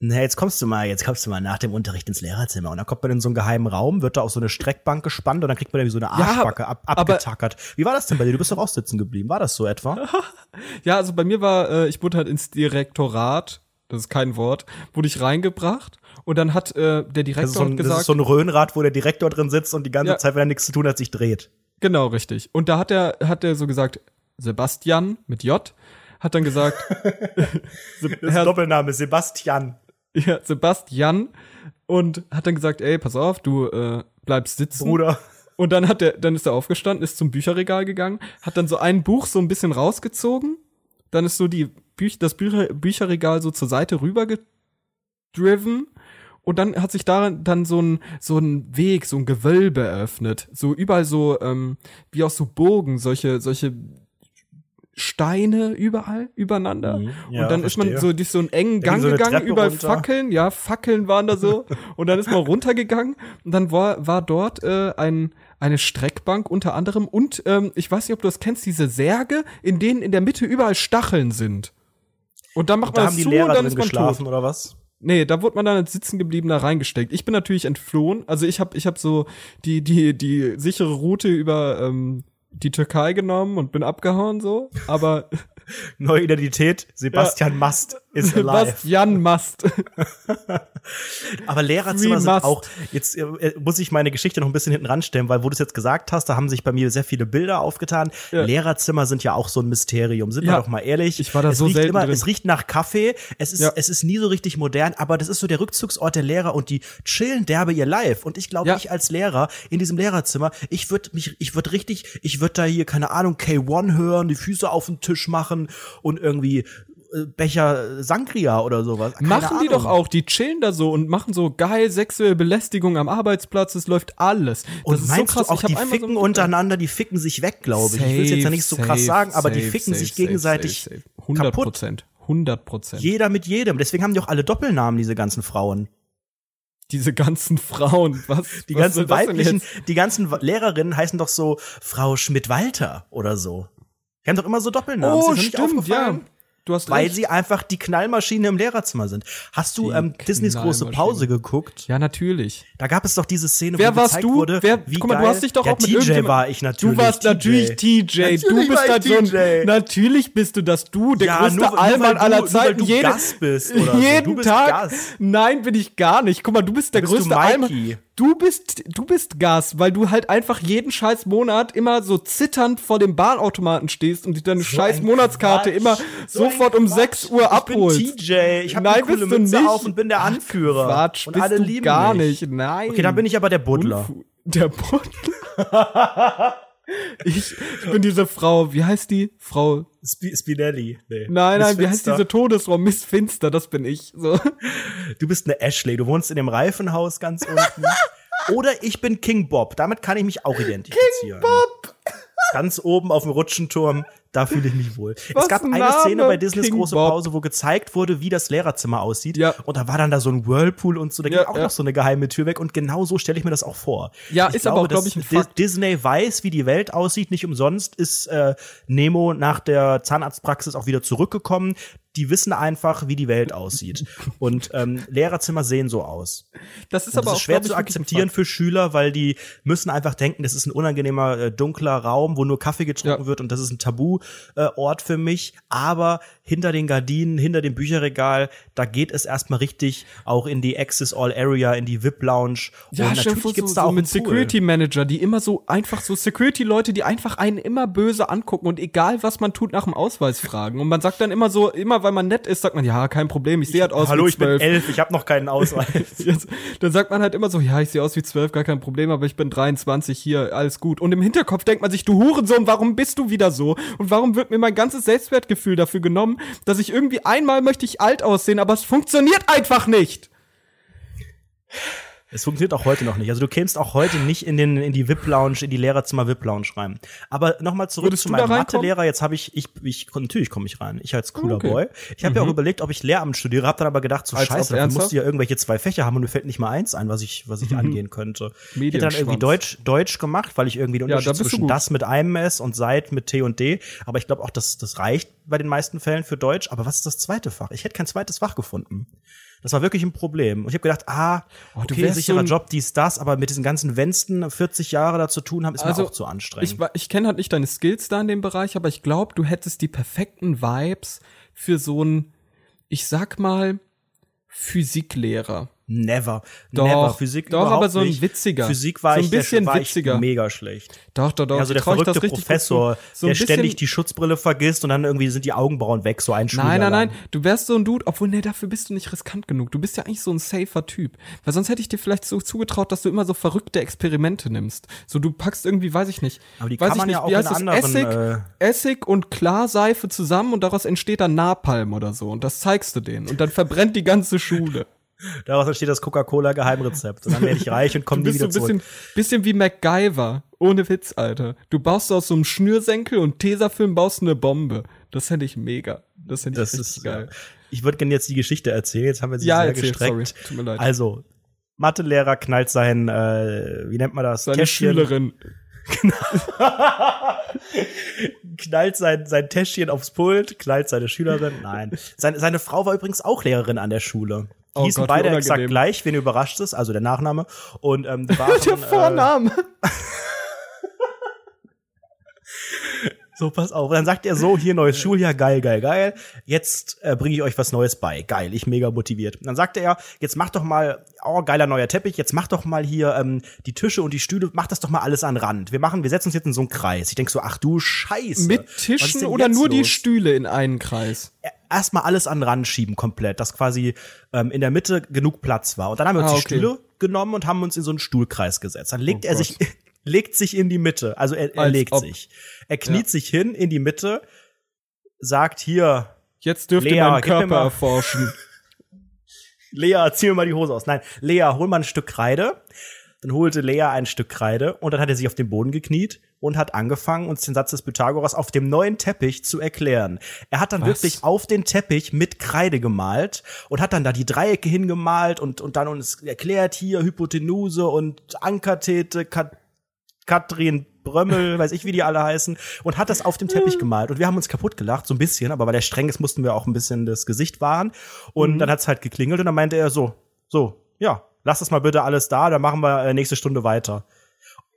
na, jetzt kommst du mal, jetzt kommst du mal nach dem Unterricht ins Lehrerzimmer. Und dann kommt man in so einen geheimen Raum, wird da auf so eine Streckbank gespannt und dann kriegt man irgendwie so eine Ja, Arschbacke ab, aber- abgetackert. Wie war das denn bei dir? Du bist doch auch sitzen geblieben. War das so etwa? [LAUGHS] Ja, also bei mir war, äh, ich wurde halt ins Direktorat, das ist kein Wort, wurde ich reingebracht und dann hat äh, der Direktor Das ist, so ein, hat das gesagt, ist so ein Röhrenrad, wo der Direktor drin sitzt und die ganze Ja. Zeit, wenn er nichts zu tun hat, sich dreht. genau richtig. Und da hat er hat er so gesagt, Sebastian mit J hat dann gesagt, [LAUGHS] Das [LAUGHS] Herr, Doppelname, Sebastian. [LAUGHS] ja, Sebastian und hat dann gesagt, ey, pass auf, du äh, bleibst sitzen. Bruder. Und dann hat er, dann ist er aufgestanden, ist zum Bücherregal gegangen, hat dann so ein Buch so ein bisschen rausgezogen, dann ist so die Büch das Bücher Bücherregal so zur Seite rüber gedriven und dann hat sich da dann so ein so ein Weg, so ein Gewölbe eröffnet, so überall so ähm, wie aus so Burgen, solche solche Steine überall übereinander. Mhm, ja, und dann ist man verstehe. so durch so einen engen Gang so gegangen, Treppe überall runter. Fackeln, ja, Fackeln waren da so. [LAUGHS] und dann ist man runtergegangen und dann war, war dort äh, ein, eine Streckbank unter anderem und ähm, ich weiß nicht, ob du das kennst, diese Särge, in denen in der Mitte überall Stacheln sind. Und dann macht Da man das die zu und Lehrer dann drin ist man geschlafen tot. oder was? Nee, da wurde man dann als Sitzengebliebener reingesteckt. Ich bin natürlich entflohen. Also ich habe ich hab so die, die, die sichere Route über ähm, die Türkei genommen und bin abgehauen so. Aber [LAUGHS] Neue Identität, Sebastian Mast ist [LAUGHS] alive. Sebastian Mast. [LAUGHS] Aber Lehrerzimmer sind Must. auch, jetzt äh, muss ich meine Geschichte noch ein bisschen hinten ranstellen, weil wo du es jetzt gesagt hast, da haben sich bei mir sehr viele Bilder aufgetan. Ja. Lehrerzimmer sind ja auch so ein Mysterium, sind Ja. wir doch mal ehrlich. Ich war da es so riecht selten immer, drin. Es riecht nach Kaffee, es ist, Ja. es ist nie so richtig modern, aber das ist so der Rückzugsort der Lehrer und die chillen derbe ihr Live. Und ich glaube, ich als Lehrer in diesem Lehrerzimmer, ich würde mich, ich würde richtig, ich würde da hier, keine Ahnung, K1 hören, die Füße auf den Tisch machen und irgendwie Becher Sangria oder sowas. Keine machen die Ahnung. doch auch, die chillen da so und machen so geil sexuelle Belästigung am Arbeitsplatz, es läuft alles. Das Und ist meinst so krass. du auch, die ficken so untereinander, die ficken sich weg, glaube ich. ich will es jetzt ja nicht so krass Safe, sagen, aber die safe, ficken safe, sich safe, gegenseitig safe, safe. 100 kaputt. Prozent. 100 Prozent. Jeder mit jedem. Deswegen haben die auch alle Doppelnamen, diese ganzen Frauen. Diese ganzen Frauen, was? Die was ganzen weiblichen, die ganzen Lehrerinnen heißen doch so Frau Schmidt-Walter oder so. Die haben doch immer so Doppelnamen. Oh, stimmt, ja. Du hast Weil recht. sie einfach die Knallmaschine im Lehrerzimmer sind. Hast du Die ähm, Disneys große. Pause geguckt? Ja, natürlich. Da gab es doch diese Szene, Wer wo warst gezeigt du? wurde, Wer- wie guck mal, du geil- hast dich doch ja, auch mit TJ irgendjemand- war ich natürlich. Du warst natürlich TJ. Natürlich du bist ich so ein, TJ. Natürlich bist du das du, der Ja, größte nur- nur Allmann du- aller nur weil Zeiten. du Jede- Gast bist oder so. jeden Du bist Tag. Gast. Nein, bin ich gar nicht. Guck mal, du bist der bist du größte Mikey. Allmann. Du bist, du bist Gas, weil du halt einfach jeden scheiß Monat immer so zitternd vor dem Bahnautomaten stehst und dir deine scheiß ein Monatskarte Quatsch. immer So sofort um Quatsch. 6 Uhr abholst. Ich bin TJ, ich habe Nein, eine coole Mütze nicht. auf und bin der Anführer. Quatsch, und bist alle du lieben gar mich. nicht. Nein. Okay, dann bin ich aber der Buddler. Der Buddler. [LAUGHS] ich, ich bin diese Frau, wie heißt die? Frau. Sp Spinelli. Nee. Nein, Miss nein, wie heißt diese Todesfrau? Miss Finster, das bin ich. So. Du bist eine Ashley, du wohnst in dem Reifenhaus ganz unten. Oder ich bin King Bob, damit kann ich mich auch identifizieren. King Bob! Ganz oben auf dem Rutschenturm, da fühle ich mich wohl. Was es gab ein eine Szene bei Disneys King große Bob. Pause, wo gezeigt wurde, wie das Lehrerzimmer aussieht. Ja. Und da war dann da so ein Whirlpool und so, da Ja, ging auch ja. noch so eine geheime Tür weg. Und genau so stelle ich mir das auch vor. Ja, ist aber auch, glaub dass ich, ein Dis- Fakt. Disney weiß, wie die Welt aussieht. Nicht umsonst ist äh, Nemo nach der Zahnarztpraxis auch wieder zurückgekommen. Die wissen einfach, wie die Welt aussieht. Und ähm, Lehrerzimmer sehen so aus. Das ist Und aber das auch ist schwer glaub ich, zu akzeptieren für Schüler, weil die müssen einfach denken, das ist ein unangenehmer, äh, dunkler Raum, wo nur Kaffee getrunken wird und das ist ein äh, Ort für mich. Aber hinter den Gardinen, hinter dem Bücherregal, da geht es erstmal richtig auch in die Access All Area, in die VIP Lounge. Ja, und natürlich gibt's so, da so auch mit einen. Security Manager, die immer so einfach so Security-Leute, die einfach einen immer böse angucken und egal was man tut, nach dem Ausweis fragen. Und man sagt dann immer so, immer weil man nett ist, sagt man, ja, kein Problem, ich sehe halt aus Hallo, wie ich bin zwölf. elf, ich habe noch keinen Ausweis. [LAUGHS] Dann sagt man halt immer so, ja, ich sehe aus wie zwölf, gar kein Problem, aber ich bin 23 hier, alles gut. Und im Hinterkopf denkt man sich, du Hurensohn, warum bist du wieder so? Und warum wird mir mein ganzes Selbstwertgefühl dafür genommen, dass ich irgendwie einmal möchte ich alt aussehen, aber es funktioniert einfach nicht. Es funktioniert auch heute noch nicht. Also du kämst auch heute nicht in den in die VIP Lounge, in die Lehrerzimmer VIP Lounge rein. Aber nochmal zurück Würdest zu meinem da? Mathelehrer. Jetzt habe ich ich ich natürlich komme ich rein. Ich als cooler Okay. Mhm. Boy. Ich habe ja auch überlegt, ob ich Lehramt studiere, habe dann aber gedacht, so Als scheiße, dafür musst du ja irgendwelche zwei Fächer haben und mir fällt nicht mal eins ein, was ich was ich angehen könnte. Ich hätte dann irgendwie. Deutsch Deutsch gemacht, weil ich irgendwie den Ja, da Unterschied bist du zwischen das mit einem S und seit mit T und D, aber ich glaube auch, dass das reicht bei den meisten Fällen für Deutsch, aber was ist das zweite Fach? Ich hätte kein zweites Fach gefunden. Das war wirklich ein Problem. Und ich habe gedacht, ah, Oh, du okay, sicherer so Job, dies, das, aber mit diesen ganzen Wensten 40 Jahre da zu tun haben, ist Also, mir auch zu anstrengend. Ich, ich kenne halt nicht deine Skills da in dem Bereich, aber ich glaube, du hättest die perfekten Vibes für so einen, ich sag mal, Physiklehrer. Never. Doch, Never. Physik doch, aber so ein witziger. Physik war So ein ich, der- bisschen war witziger. Mega schlecht. Doch, doch, doch. Also der verrückte Professor. So der ständig die Schutzbrille vergisst und dann irgendwie sind die Augenbrauen weg, so ein Schuljahr Nein, nein, nein. Du wärst so ein Dude, obwohl, nee, dafür bist du nicht riskant genug. Du bist ja eigentlich so ein safer Typ. Weil sonst hätte ich dir vielleicht so zugetraut, dass du immer so verrückte Experimente nimmst. So, du packst irgendwie, weiß ich nicht. Aber die weiß kann ich man nicht, ja auch wie heißt in das? anderen, Essig, äh, Essig und Klarseife zusammen und daraus entsteht dann Napalm oder so. Und das zeigst du denen. Und dann verbrennt die ganze Schule. Daraus entsteht das Coca-Cola-Geheimrezept. Und dann werde ich reich und komme nie so wieder ein zurück. bisschen, bisschen wie MacGyver. Ohne Witz, Alter. Du baust aus so einem Schnürsenkel und Tesafilm baust eine Bombe. Das fände ich mega. Das fände ich Das ist geil. geil. Ich würde gerne jetzt die Geschichte erzählen. Jetzt haben wir sie Ja, sehr erzähl, gestreckt. sorry. Tut mir leid. Also, Mathelehrer knallt sein, äh, wie nennt man das? Seine Täschchen, Schülerin. [LAUGHS] knallt sein, sein Täschchen aufs Pult, knallt seine Schülerin. Nein. Seine, seine Frau war übrigens auch Lehrerin an der Schule. Die Oh hießen Gott, beide exakt gleich, wen überrascht es, also der Nachname. Und ähm, [LAUGHS] waren, Der Vorname. Äh, [LAUGHS] so, pass auf. Und dann sagt er so, hier neues Schuljahr, geil, geil, geil. Jetzt äh, bringe ich euch was Neues bei. Geil, ich mega motiviert. Und dann sagte er, jetzt macht doch mal, oh, geiler neuer Teppich, jetzt mach doch mal hier ähm, die Tische und die Stühle, mach das doch mal alles an Rand. Wir machen, wir setzen uns jetzt in so einen Kreis. Ich denk so, ach du Scheiße. Mit Tischen oder nur die los? Stühle in einen Kreis? erstmal alles an Rand schieben komplett, dass quasi ähm, in der Mitte genug Platz war. Und dann haben wir uns Ah, die okay. Stühle genommen und haben uns in so einen Stuhlkreis gesetzt. Dann legt Oh er Gott. sich, [LAUGHS] legt sich in die Mitte. Also er, er Als legt ob. sich. Er kniet Ja. sich hin in die Mitte, sagt hier, Jetzt dürft Lea, ihr meinen Körper erforschen. [LAUGHS] Lea, zieh mir mal die Hose aus. Nein, Lea, hol mal ein Stück Kreide. Dann holte Lea ein Stück Kreide und dann hat er sich auf den Boden gekniet und hat angefangen, uns den Satz des Pythagoras auf dem neuen Teppich zu erklären. Er hat dann Was? wirklich auf den Teppich mit Kreide gemalt und hat dann da die Dreiecke hingemalt und, und dann uns erklärt hier Hypotenuse und Ankathete, Kat Katrin Brömmel, weiß ich, wie die alle heißen, und hat das auf dem Teppich gemalt. Und wir haben uns kaputt gelacht, so ein bisschen, aber weil er streng ist, mussten wir auch ein bisschen das Gesicht wahren. Und dann hat's halt geklingelt und dann meinte er so, so, ja, lass das mal bitte alles da, dann machen wir äh, nächste Stunde weiter.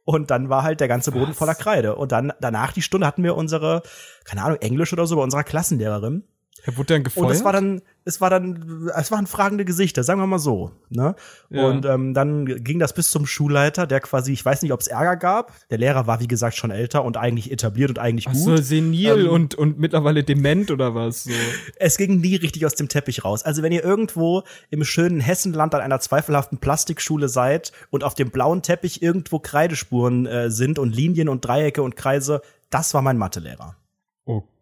Und dann war halt der ganze Boden Was? voller Kreide. Und dann, danach die Stunde hatten wir unsere, keine Ahnung, Englisch oder so, bei unserer Klassenlehrerin. Ja, wurde der gefeuert? Und es war dann, es war dann, es waren fragende Gesichter, sagen wir mal so. Ne? Ja. Und ähm, dann ging das bis zum Schulleiter, der quasi, ich weiß nicht, ob es Ärger gab. Der Lehrer war, wie gesagt, schon älter und eigentlich etabliert und eigentlich Ach gut. so, senil Ähm, und, und mittlerweile dement oder was? So. Es ging nie richtig aus dem Teppich raus. Also wenn ihr irgendwo im schönen Hessenland an einer zweifelhaften Plastikschule seid und auf dem blauen Teppich irgendwo Kreidespuren äh, sind und Linien und Dreiecke und Kreise, das war mein Mathelehrer.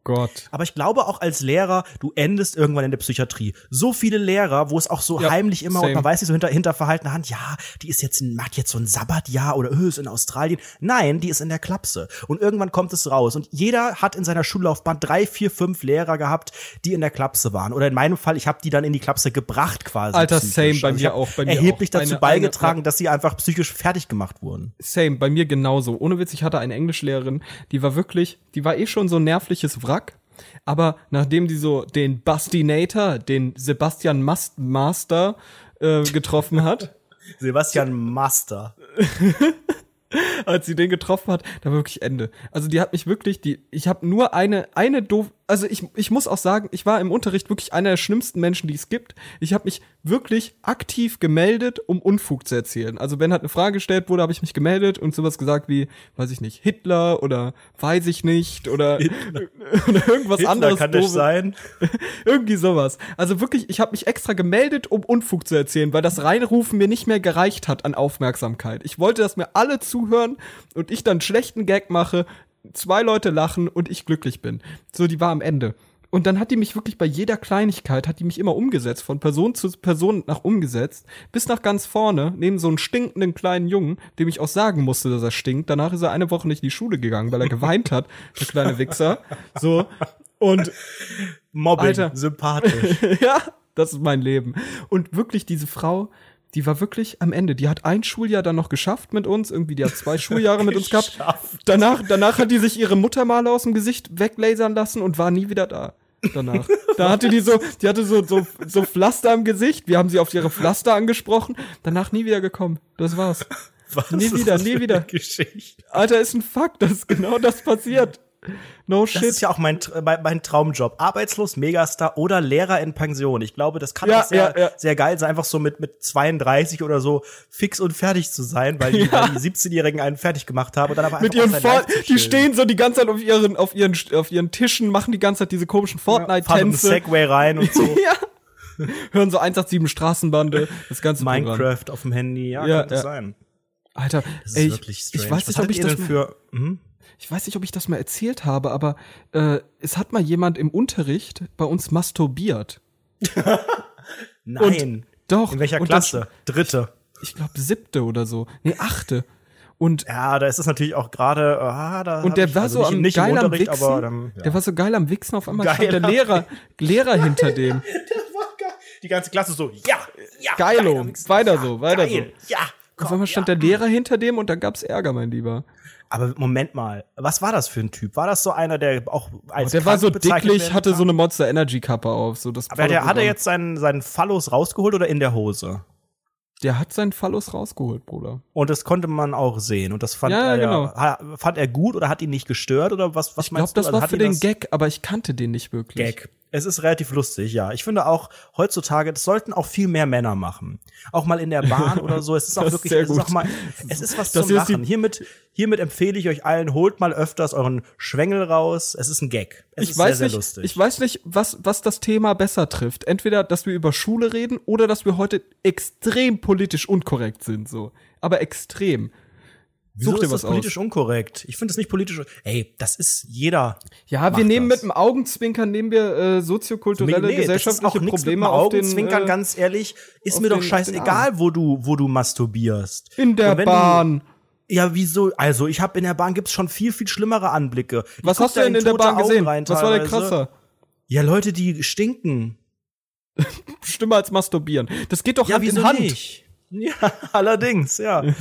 Gott. Aber ich glaube auch als Lehrer, du endest irgendwann in der Psychiatrie. So viele Lehrer, wo es auch so Ja, heimlich immer same. und man weiß nicht so hinter, hinter verhaltener Hand, ja, die ist jetzt, in- macht jetzt so ein Sabbatjahr oder öh, ist in Australien. Nein, die ist in der Klapse. Und irgendwann kommt es raus. Und jeder hat in seiner Schullaufbahn drei, vier, fünf Lehrer gehabt, die in der Klapse waren. Oder in meinem Fall, ich habe die dann in die Klapse gebracht quasi. Alter, psychisch. same, bei Also mir auch, bei mir erheblich auch. dazu Eine- beigetragen, eine- dass sie einfach psychisch fertig gemacht wurden. Same, bei mir genauso. Ohne Witz, ich hatte eine Englischlehrerin, die war wirklich, die war eh schon so ein nervliches Wrack. Aber nachdem die so den Bastinator, den Sebastian Mast Master äh, getroffen hat, [LAUGHS] Sebastian Master. [LAUGHS] als sie den getroffen hat, da war wirklich Ende. Also die hat mich wirklich, die, ich habe nur eine, eine doof, also ich, ich muss auch sagen, ich war im Unterricht wirklich einer der schlimmsten Menschen, die es gibt. Ich habe mich wirklich aktiv gemeldet, um Unfug zu erzählen. Also wenn halt eine Frage gestellt wurde, habe ich mich gemeldet und sowas gesagt wie, weiß ich nicht, Hitler oder weiß ich nicht oder, [LAUGHS] oder irgendwas Hitler anderes. kann das sein. [LAUGHS] Irgendwie sowas. Also wirklich, ich habe mich extra gemeldet, um Unfug zu erzählen, weil das Reinrufen mir nicht mehr gereicht hat an Aufmerksamkeit. Ich wollte, dass mir alle zuhören und ich dann schlechten Gag mache, zwei Leute lachen und ich glücklich bin. So, die war am Ende. Und dann hat die mich wirklich bei jeder Kleinigkeit, hat die mich immer umgesetzt, von Person zu Person nach umgesetzt, bis nach ganz vorne, neben so einen stinkenden kleinen Jungen, dem ich auch sagen musste, dass er stinkt. Danach ist er eine Woche nicht in die Schule gegangen, weil er geweint hat, der kleine Wichser. So. Und Mobbing, Alter. sympathisch. [LAUGHS] ja, das ist mein Leben. Und wirklich, diese Frau, die war wirklich am Ende. Die hat ein Schuljahr dann noch geschafft mit uns. Irgendwie, die hat zwei Schuljahre mit uns gehabt. Danach, danach hat die sich ihre Muttermale aus dem Gesicht weglasern lassen und war nie wieder da. Danach. Da hatte die so, die hatte so, so, so Pflaster im Gesicht. Wir haben sie auf ihre Pflaster angesprochen. Danach nie wieder gekommen. Das war's. Was Nie wieder, nie wieder. Geschichte. Alter, ist ein Fakt, dass genau das passiert. No Das shit. ist ja auch mein, mein, mein Traumjob. Arbeitslos, Megastar oder Lehrer in Pension. Ich glaube, das kann Ja, auch sehr, ja, ja. sehr geil sein, einfach so mit, mit 32 oder so fix und fertig zu sein, weil die, [LAUGHS] Ja. weil die 17-Jährigen einen fertig gemacht haben und dann aber mit einfach ihren Fort die stehen so die ganze Zeit auf ihren auf ihren auf ihren Tischen machen die ganze Zeit diese komischen Fortnite-Tänze Segway rein und so. [LAUGHS] ja hören so 187 Straßenbande das ganze Programm. Minecraft auf dem Handy, ja, Ja, könnte ja. sein. Alter Das ist ey, wirklich ich, strange. ich weiß Was nicht ob hattet ich das für, hm? Ich weiß nicht ob ich das mal erzählt habe aber äh, es hat mal jemand im Unterricht bei uns masturbiert [LAUGHS] Nein. doch in welcher und das- Klasse? Dritte. ich glaube siebte oder so nee achte und Ja, da ist es natürlich auch gerade, ah, da und der ich, war also so nicht, am nicht geil am Wichsen aber dann, ja. der war so geil am Wichsen auf einmal stand der Lehrer Lehrer hinter dem [LAUGHS] Der war geil. Die ganze Klasse so, ja, ja. Geilo. geil. Weiter ja, so, weiter geil, Ja, Auf einmal stand der Lehrer hinter dem und dann gab's Ärger, mein Lieber. Aber Moment mal, was war das für ein Typ? War das so einer, der auch als Der war so dicklich, hatte so eine Monster Energy Kappe auf, so das Aber der, hat er jetzt seinen, seinen Phallus rausgeholt oder in der Hose? Der hat seinen Phallus rausgeholt, Bruder. Und das konnte man auch sehen. Und das fand Ja, ja, er genau. ha, fand er gut oder hat ihn nicht gestört oder was, was Ich glaube, meinst du? das Also war für den das- Gag, aber ich kannte den nicht wirklich. Gag. Es ist relativ lustig, ja. Ich finde auch heutzutage, das sollten auch viel mehr Männer machen. Auch mal in der Bahn oder so. Es ist [LAUGHS] auch ist wirklich, sehr es ist auch mal, es ist was Das zum ist Lachen. Hiermit, hiermit empfehle ich euch allen, holt mal öfters euren Schwengel raus. Es ist ein Gag. Es Ich ist weiß sehr, sehr nicht, lustig. ich weiß nicht, was, was das Thema besser trifft. Entweder, dass wir über Schule reden oder dass wir heute extrem politisch unkorrekt sind, so. Aber extrem. Wieso Such dir ist was das politisch unkorrekt? Ich finde es nicht politisch. Ey, das ist jeder. Ja, wir nehmen das. mit dem Augenzwinkern nehmen wir äh, soziokulturelle, Nee, das ist gesellschaftliche Probleme mit dem auf den Augenzwinkern, äh, ganz ehrlich, ist mir doch den- auf den scheißegal, wo du, wo du masturbierst. in der du- Bahn. Ja, wieso? Also, ich habe in der Bahn gibt's schon viel, viel schlimmere Anblicke. Ich Was hast du denn in der Bahn Augen gesehen? rein Was war denn teilweise. krasser? Ja, Leute, die stinken. [LAUGHS] Schlimmer als masturbieren. Das geht doch Ja, Hand wieso in Hand. nicht? Ja, [LAUGHS] allerdings, ja. [LAUGHS]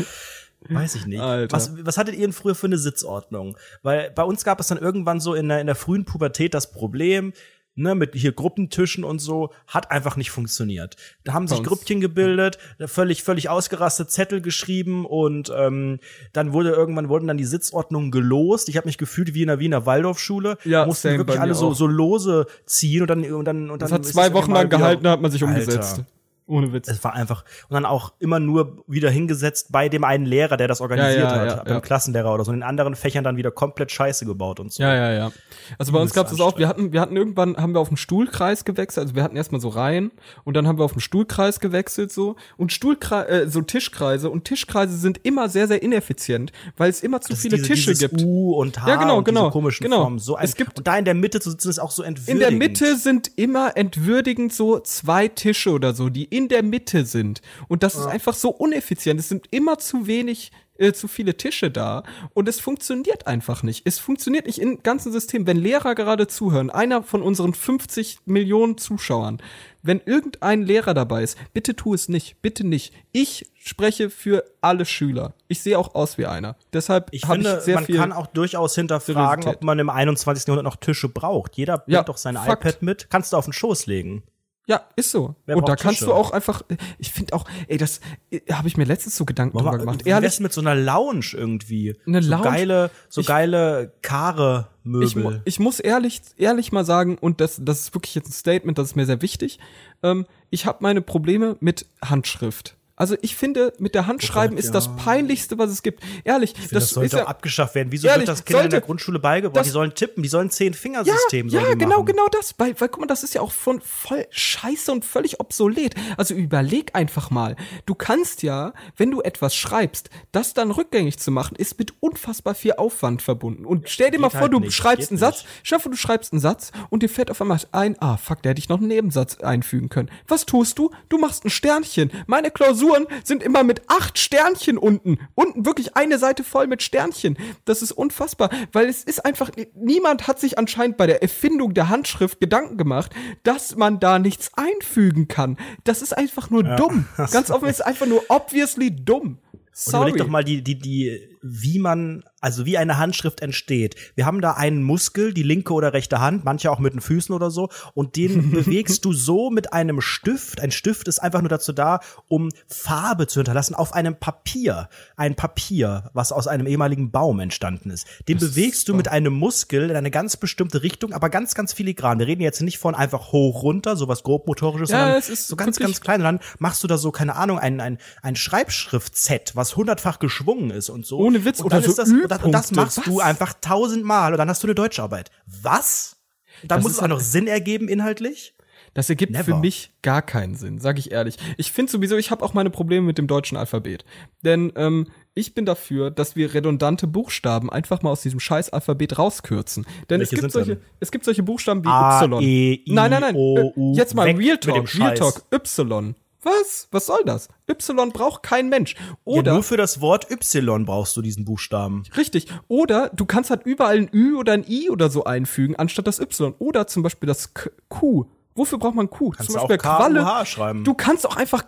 Weiß ich nicht. Alter. Was, was hattet ihr denn früher für eine Sitzordnung? Weil bei uns gab es dann irgendwann so in der, in der frühen Pubertät das Problem, ne, mit hier Gruppentischen und so, hat einfach nicht funktioniert. Da haben sich Grüppchen gebildet, völlig, völlig ausgerastet Zettel geschrieben und ähm, dann wurde irgendwann wurden dann die Sitzordnungen gelost. Ich habe mich gefühlt wie in der Wiener Waldorfschule. Ja, mussten wirklich alle so, so lose ziehen und dann und dann und dann Das hat zwei Wochen lang gehalten, da hat man sich Alter. Ohne Witz. Es war einfach und dann auch immer nur wieder hingesetzt bei dem einen Lehrer, der das organisiert Ja, ja, hat, ja, beim. Klassenlehrer oder so. In den anderen Fächern dann wieder komplett Scheiße gebaut und so. Ja, ja, ja. Also bei uns gab es auch, wir hatten, wir hatten irgendwann, haben wir auf den Stuhlkreis gewechselt, also wir hatten erstmal so Reihen und dann haben wir auf den Stuhlkreis gewechselt so und Stuhlkreis, äh, so Tischkreise und Tischkreise sind immer sehr, sehr ineffizient, weil es immer zu Das ist viele diese, Tische gibt. U und H Ja, genau, und genau, komischen genau. Formen. So ein, Es gibt- und da in der Mitte so sitzen es auch so In entwürdigend. der Mitte sind immer entwürdigend so zwei Tische oder so, die in der Mitte sind. Und das ist einfach so uneffizient. Es sind immer zu wenig, äh, zu viele Tische da. Und es funktioniert einfach nicht. Es funktioniert nicht im ganzen System. Wenn Lehrer gerade zuhören, einer von unseren 50 Millionen Zuschauern, wenn irgendein Lehrer dabei ist, bitte tu es nicht. Bitte nicht. Ich spreche für alle Schüler. Ich sehe auch aus wie einer. Deshalb Ich finde, ich sehr man kann auch durchaus hinterfragen, Seriosität. ob man im 21. Jahrhundert noch Tische braucht. Jeder bringt Ja, doch sein Fakt. iPad mit, kannst du auf den Schoß legen. Ja, ist so. Wer und da kannst Tische? du auch einfach, ich finde auch, ey, das äh, habe ich mir letztens so Gedanken drüber gemacht. Wär's Ehrlich, mit so einer Lounge irgendwie? Eine so Lounge? geile, so Ich- geile Kare-Möbel. ich, mu- ich muss ehrlich, ehrlich mal sagen, und das, das ist wirklich jetzt ein Statement, das ist mir sehr wichtig. Ähm, ich habe meine Probleme mit Handschrift. Also ich finde, mit der Hand schreiben ist das ja. peinlichste, was es gibt. Ehrlich, das, das sollte auch abgeschafft werden. Wieso Ehrlich, wird das Kindern in der Grundschule beigebracht? das- die sollen tippen, die sollen zehn ja, Fingersystem ja, die genau, machen. genau das. Weil, weil, guck mal, das ist ja auch von voll scheiße und völlig obsolet. Also überleg einfach mal. Du kannst ja, wenn du etwas schreibst, das dann rückgängig zu machen, ist mit unfassbar viel Aufwand verbunden. Und stell dir mal vor, halt du nicht, schreibst einen Satz, stell dir vor, du schreibst einen Satz und dir fällt auf einmal ein, ah, fuck, da hätte ich noch einen Nebensatz einfügen können. Was tust du? Du machst ein Sternchen. Meine Klausuren sind immer mit acht Sternchen unten. Unten wirklich eine Seite voll mit Sternchen. Das ist unfassbar, weil es ist einfach, niemand hat sich anscheinend bei der Erfindung der Handschrift Gedanken gemacht, dass man da nichts einfügen kann. Das ist einfach nur dumm. [LAUGHS] Ganz offen ist einfach nur obviously dumm. Und Sorry. überleg doch mal, die, die, die, wie man, also wie eine Handschrift entsteht. Wir haben da einen Muskel, die linke oder rechte Hand, manche auch mit den Füßen oder so, und den [LAUGHS] bewegst du so mit einem Stift. Ein Stift ist einfach nur dazu da, um Farbe zu hinterlassen auf einem Papier. Ein Papier, was aus einem ehemaligen Baum entstanden ist. Den bewegst du mit einem Muskel in eine ganz bestimmte Richtung, aber ganz, ganz filigran. Wir reden jetzt nicht von einfach hoch runter, sowas grobmotorisches, Ja, sondern ist so ganz, ganz klein. Und dann machst du da so, keine Ahnung, ein, ein, ein Schreibschrift-Set, was hundertfach geschwungen ist und so. Ohne Witz, und oder so das, und das, Ü-Punkte. machst du Was? einfach tausendmal und dann hast du eine Deutscharbeit. Was? Dann Das muss es auch noch Sinn ergeben inhaltlich? Das ergibt Never. für mich gar keinen Sinn, sage ich ehrlich. Ich finde sowieso, ich habe auch meine Probleme mit dem deutschen Alphabet. Denn ähm, ich bin dafür, dass wir redundante Buchstaben einfach mal aus diesem scheiß Alphabet rauskürzen. Denn es gibt solche, denn? es gibt solche Buchstaben wie A, Y. E, I, nein, nein, nein. O, U. Jetzt mal Real Talk, Real. Talk. Y. Was? Was soll das? Y braucht kein Mensch. Ja, Oder nur für das Wort Y brauchst du diesen Buchstaben. Richtig. Oder du kannst halt überall ein Ü oder ein I oder so einfügen, anstatt das Y. Oder zum Beispiel das Q. Wofür braucht man Q? Kannst Zum du Beispiel auch K-U-H schreiben. Du kannst auch einfach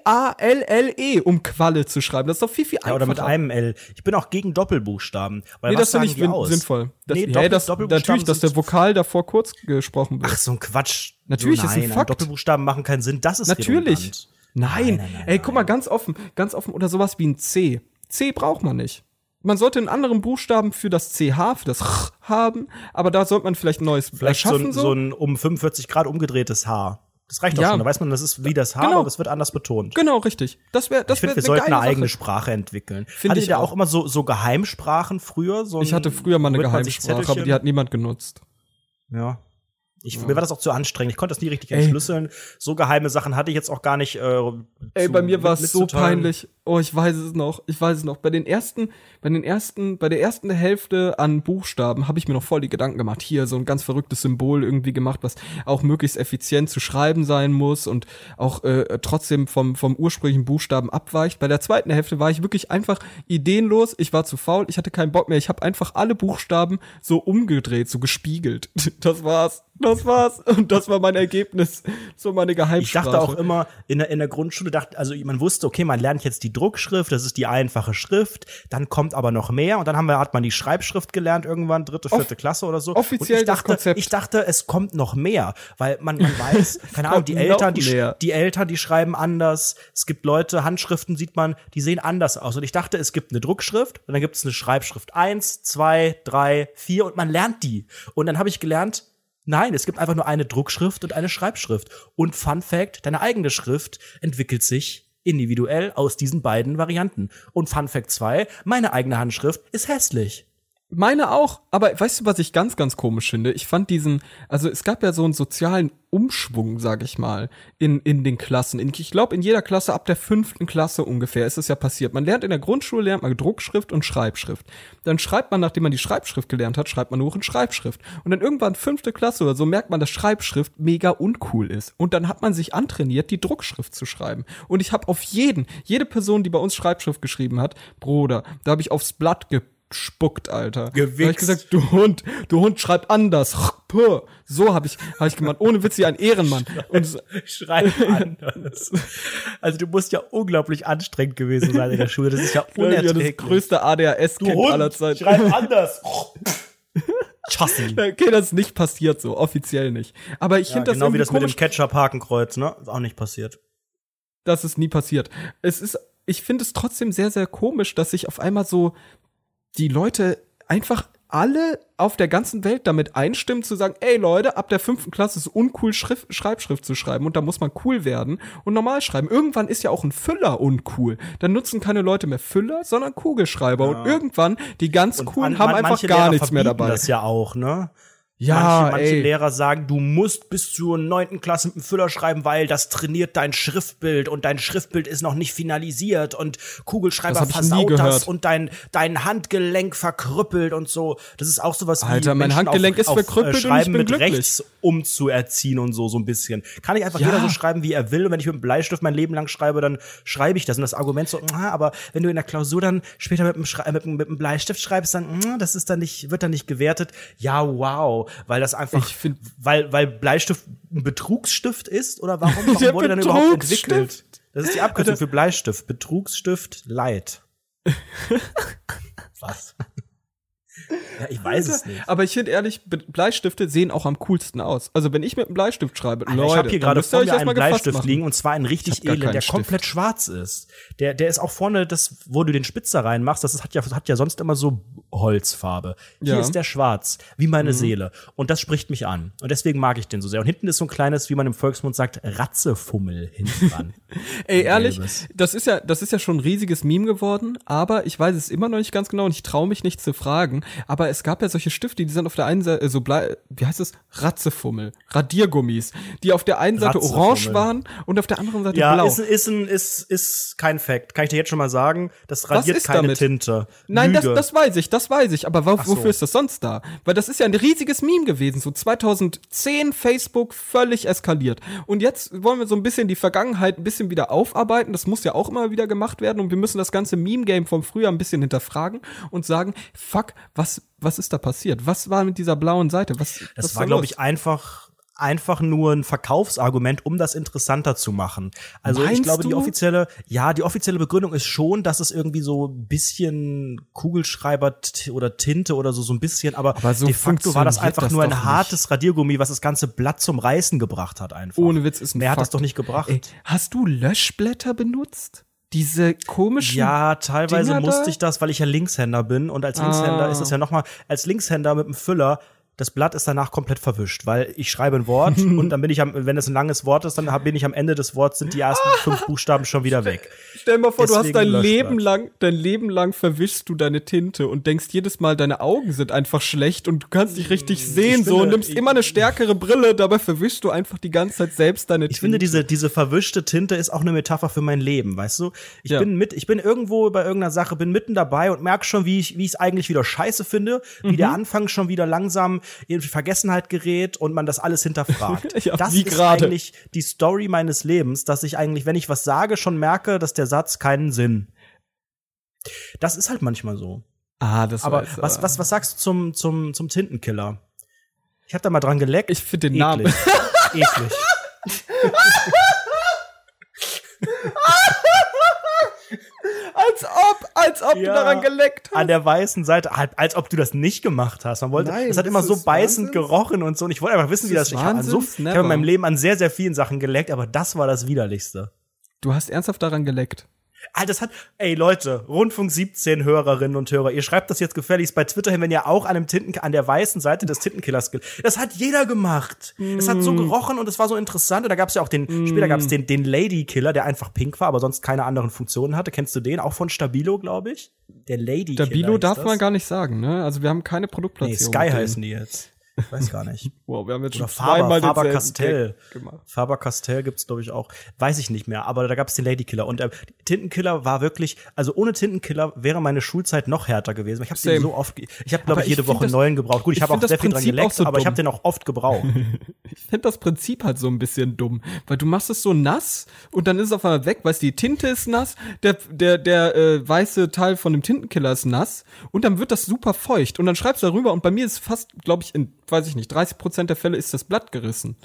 K-W-A-L-L-E, um Qualle zu schreiben. Das ist doch viel, viel Ja, einfacher. oder mit einem L. Ich bin auch gegen Doppelbuchstaben. Weil Nee, das finde ich sinnvoll. Das, Nee, ja, Doppel- das, Doppelbuchstaben natürlich, dass der Vokal davor kurz gesprochen wird. Ach, so ein Quatsch. Natürlich, so, ist ein nein, Fakt. Doppelbuchstaben machen keinen Sinn. Das ist Natürlich. redundant. Nein. Nein, nein, nein, Ey, guck mal, ganz offen, ganz offen. Oder sowas wie ein C. C braucht man nicht. Man sollte einen anderen Buchstaben für das CH, für das Ch haben, aber da sollte man vielleicht ein neues Vielleicht so erschaffen. ein, So, so ein um 45 Grad umgedrehtes Haar. Das reicht doch Ja. schon. Da weiß man, das ist wie das Haar, Genau. aber es wird anders betont. Genau, richtig. Das wäre, das Ich wäre finde, wir sollten eine eigene Sache. Sprache entwickeln. Finde Hattet ich da auch. auch immer so, so Geheimsprachen früher? So Ich hatte früher mal eine Geheimsprache, aber die hat niemand genutzt. Ja. Ich, Mir war das auch zu anstrengend. Ich konnte das nie richtig Ey. entschlüsseln. So geheime Sachen hatte ich jetzt auch gar nicht. Äh, Ey, zu- bei mir war es so peinlich. Oh, ich weiß es noch. Ich weiß es noch. Bei den ersten, bei den ersten, bei der ersten Hälfte an Buchstaben habe ich mir noch voll die Gedanken gemacht. Hier so ein ganz verrücktes Symbol irgendwie gemacht, was auch möglichst effizient zu schreiben sein muss und auch äh, trotzdem vom vom ursprünglichen Buchstaben abweicht. Bei der zweiten Hälfte war ich wirklich einfach ideenlos. Ich war zu faul. Ich hatte keinen Bock mehr. Ich habe einfach alle Buchstaben so umgedreht, so gespiegelt. [LAUGHS] Das war's. Das war's. Und das war mein Ergebnis. So meine Ich Geheimsprache. dachte auch immer, in der, in der Grundschule dachte, also man wusste, okay, man lernt jetzt die Druckschrift, das ist die einfache Schrift, dann kommt aber noch mehr und dann haben wir, hat man die Schreibschrift gelernt irgendwann, dritte, vierte Klasse oder so. offiziell und ich das dachte, Konzept. ich dachte, es kommt noch mehr, weil man, man weiß, [LAUGHS] keine Ahnung, die Eltern, die, die Eltern, die schreiben anders. Es gibt Leute, Handschriften sieht man, die sehen anders aus. Und ich dachte, es gibt eine Druckschrift und dann gibt es eine Schreibschrift eins, zwei, drei, vier und man lernt die. Und dann habe ich gelernt, Nein, es gibt einfach nur eine Druckschrift und eine Schreibschrift. Und Fun Fact, deine eigene Schrift entwickelt sich individuell aus diesen beiden Varianten. Und Fun Fact 2, meine eigene Handschrift ist hässlich. Meine auch, aber weißt du, was ich ganz, ganz komisch finde? Ich fand diesen, also es gab ja so einen sozialen Umschwung, sag ich mal, in, in den Klassen. In, ich glaube, in jeder Klasse ab der fünften Klasse ungefähr ist es ja passiert. Man lernt in der Grundschule, lernt man Druckschrift und Schreibschrift. Dann schreibt man, nachdem man die Schreibschrift gelernt hat, schreibt man nur in Schreibschrift. Und dann irgendwann fünfte Klasse oder so merkt man, dass Schreibschrift mega uncool ist. Und dann hat man sich antrainiert, die Druckschrift zu schreiben. Und ich habe auf jeden, jede Person, die bei uns Schreibschrift geschrieben hat, Bruder, da habe ich aufs Blatt ge spuckt, Alter. Gewichst. Hab ich gesagt, du Hund, du Hund, schreib anders. [LAUGHS] So habe ich, hab ich gemacht. Ohne Witz, wie ein Ehrenmann. [LAUGHS] Und Schreib anders. Also du musst ja unglaublich anstrengend gewesen sein in der Schule. Das ist ja [LAUGHS] ja, das unerträglich. größte ADHS-Kind aller Zeiten. schreib anders. Chassi. Okay, das ist nicht passiert so, offiziell nicht. Aber ich Ja, finde das genau wie das mit komisch, dem Ketchup-Hakenkreuz, ne? Ist auch nicht passiert. dass es nie passiert. Es ist, ich finde es trotzdem sehr, sehr komisch, dass sich auf einmal so die Leute einfach alle auf der ganzen Welt damit einstimmen zu sagen, ey Leute, ab der fünften Klasse ist uncool Schrift, Schreibschrift zu schreiben und da muss man cool werden und normal schreiben. Irgendwann ist ja auch ein Füller uncool. Dann nutzen keine Leute mehr Füller, sondern Kugelschreiber und irgendwann die ganz coolen an- haben man- einfach gar Lehrer nichts mehr dabei. Das ja auch, ne? Ja, manche, manche. Lehrer sagen, du musst bis zur neunten Klasse mit dem Füller schreiben, weil das trainiert dein Schriftbild und dein Schriftbild ist noch nicht finalisiert und Kugelschreiber Das versaut das und dein, dein Handgelenk verkrüppelt und so. Das ist auch sowas wie Alter, mein Menschen Handgelenk auf, ist verkrüppelt auf, äh, und ich Schreiben bin mit glücklich. rechts umzuerziehen und so, so ein bisschen. Kann ich einfach Ja. jeder so schreiben, wie er will und wenn ich mit dem Bleistift mein Leben lang schreibe, dann schreibe ich das und das Argument so, "Ah, aber wenn du in der Klausur dann später mit dem, Schrei mit, dem- mit dem Bleistift schreibst, dann, "Mm, das ist dann nicht, wird dann nicht gewertet. Ja, wow, weil das einfach, find- weil, weil Bleistift ein Betrugsstift ist oder warum, warum [LAUGHS] Der wurde dann überhaupt entwickelt? Das ist die Abkürzung für Bleistift. Betrugsstift Light. [LAUGHS] Was? Ja, ich weiß es nicht. Aber ich finde ehrlich, Bleistifte sehen auch am coolsten aus. Also wenn ich mit einem Bleistift schreibe, Alter, Leute, ich habe hier gerade vor mir einen Bleistift liegen und zwar einen Ich richtig edlen, der Stift. komplett schwarz ist. Der, der ist auch vorne, das, wo du den Spitzer reinmachst, das ist, hat ja, hat ja sonst immer so Holzfarbe. Hier Ja. Mhm. ist der schwarz, wie meine Seele. Und das spricht mich an. Und deswegen mag ich den so sehr. Und hinten ist so ein kleines, wie man im Volksmund sagt, Ratzefummel hinten dran. [LAUGHS] Ey, ehrlich, das ist ja, das ist ja schon ein riesiges Meme geworden, aber ich weiß es immer noch nicht ganz genau und ich traue mich nicht zu fragen. Aber es gab ja solche Stifte, die sind auf der einen Seite, äh, so blei, wie heißt es? Ratzefummel, Radiergummis, die auf der einen Seite orange waren und auf der anderen Seite ja, blau. ist, ist, ein, ist, ist kein Fact. Kann ich dir jetzt schon mal sagen. Das radiert ist keine damit? Tinte. Nein, das, das weiß ich, das weiß ich. Aber wo, so. wofür ist das sonst da? Weil das ist ja ein riesiges Meme gewesen. So 2010 Facebook völlig eskaliert. Und jetzt wollen wir so ein bisschen die Vergangenheit ein bisschen wieder aufarbeiten. Das muss ja auch immer wieder gemacht werden. Und wir müssen das ganze Meme-Game vom Frühjahr ein bisschen hinterfragen und sagen, fuck, was, was ist da passiert? Was war mit dieser blauen Seite? Was, Das was war, glaube ich, einfach einfach nur ein Verkaufsargument, um das interessanter zu machen. Also Meinst ich glaube, die du? offizielle, ja, die offizielle Begründung ist schon, dass es irgendwie so ein bisschen Kugelschreiber oder Tinte oder so so ein bisschen, aber, Aber so de facto war das einfach das nur ein doch nicht. hartes Radiergummi, was das ganze Blatt zum Reißen gebracht hat einfach. Ohne Witz ist ein Mehr hat das Fakt. doch nicht gebracht. Ey, hast du Löschblätter benutzt? Diese komischen. Ja, teilweise Dinger musste da? ich das, weil ich ja Linkshänder bin. Und als Linkshänder Ah. ist es ja noch mal als Linkshänder mit dem Füller, das Blatt ist danach komplett verwischt, weil ich schreibe ein Wort [LAUGHS] und dann bin ich am, wenn es ein langes Wort ist, dann bin ich am Ende des Wortes, sind die ersten fünf [LAUGHS] Buchstaben schon wieder weg. Stell dir mal vor, du hast Deswegen dein. Leben lang, dein Leben lang verwischst du deine Tinte und denkst jedes Mal, deine Augen sind einfach schlecht und du kannst nicht richtig sehen, so finde, und nimmst immer eine stärkere Brille, dabei verwischst du einfach die ganze Zeit selbst deine Tinte. Ich finde, diese, diese verwischte Tinte ist auch eine Metapher für mein Leben, weißt du? Ich Ja. bin mit, ich bin irgendwo bei irgendeiner Sache, bin mitten dabei und merk schon, wie ich, wie ich es eigentlich wieder scheiße finde, wie Mhm. der Anfang schon wieder langsam in Vergessenheit gerät und man das alles hinterfragt. [LAUGHS] Ja, das ist gerade. eigentlich die Story meines Lebens, dass ich eigentlich, wenn ich was sage, schon merke, dass der Satz keinen Sinn. Das ist halt manchmal so. ah, das Aber weiß, was, was, was sagst du zum, zum, zum Tintenkiller? Ich hab da mal dran geleckt. Ich finde den Namen. Eklig. [LAUGHS] Eklig. [LAUGHS] als ob, als ob Ja. du daran geleckt hast. an der weißen Seite, halt, als ob du das nicht gemacht hast. Man wollte, Nein, es hat das immer so beißend Wahnsinns. gerochen und so. Und ich wollte einfach wissen, wie Das das ist ich habe so, ich habe never. in meinem Leben an sehr, sehr vielen Sachen geleckt, aber das war das widerlichste. Du hast ernsthaft daran geleckt. Alter, das hat, ey Leute, Rundfunk 17 Hörerinnen und Hörer, ihr schreibt das jetzt gefälligst bei Twitter hin, wenn ihr auch an dem Tinten, an der weißen Seite des Tintenkillers gilt. Das hat jeder gemacht. Es hat Mm. so gerochen und es war so interessant. Und da gab es ja auch den, später gab es den, den Lady Killer, der einfach pink war, aber sonst keine anderen Funktionen hatte. Kennst du den? Auch von Stabilo, glaube ich. Der Lady Killer. Stabilo darf das. man gar nicht sagen, ne? Also wir haben keine Nee, Produktplatzierung. Sky mit denen. heißen die jetzt. Ich weiß gar nicht. [LAUGHS] Wow, wir haben jetzt Oder schon Faber, Faber Castell. Faber Castell gibt's glaube ich auch. Weiß ich nicht mehr, aber da gab's den Ladykiller. Und äh, Tintenkiller war wirklich, also ohne Tintenkiller wäre meine Schulzeit noch härter gewesen. Ich habe den so oft, ich habe glaube ich jede Woche das- neuen gebraucht. Gut, ich, ich habe auch sehr viel dran geleckt, so aber ich habe den auch oft gebraucht. [LAUGHS] Ich finde das Prinzip halt so ein bisschen dumm, weil du machst es so nass und dann ist es auf einmal weg, weißt du, die Tinte ist nass, der, der, der äh, weiße Teil von dem Tintenkiller ist nass und dann wird das super feucht und dann schreibst du darüber und bei mir ist fast, glaube ich, in, weiß ich nicht, 30 Prozent der Fälle ist das Blatt gerissen.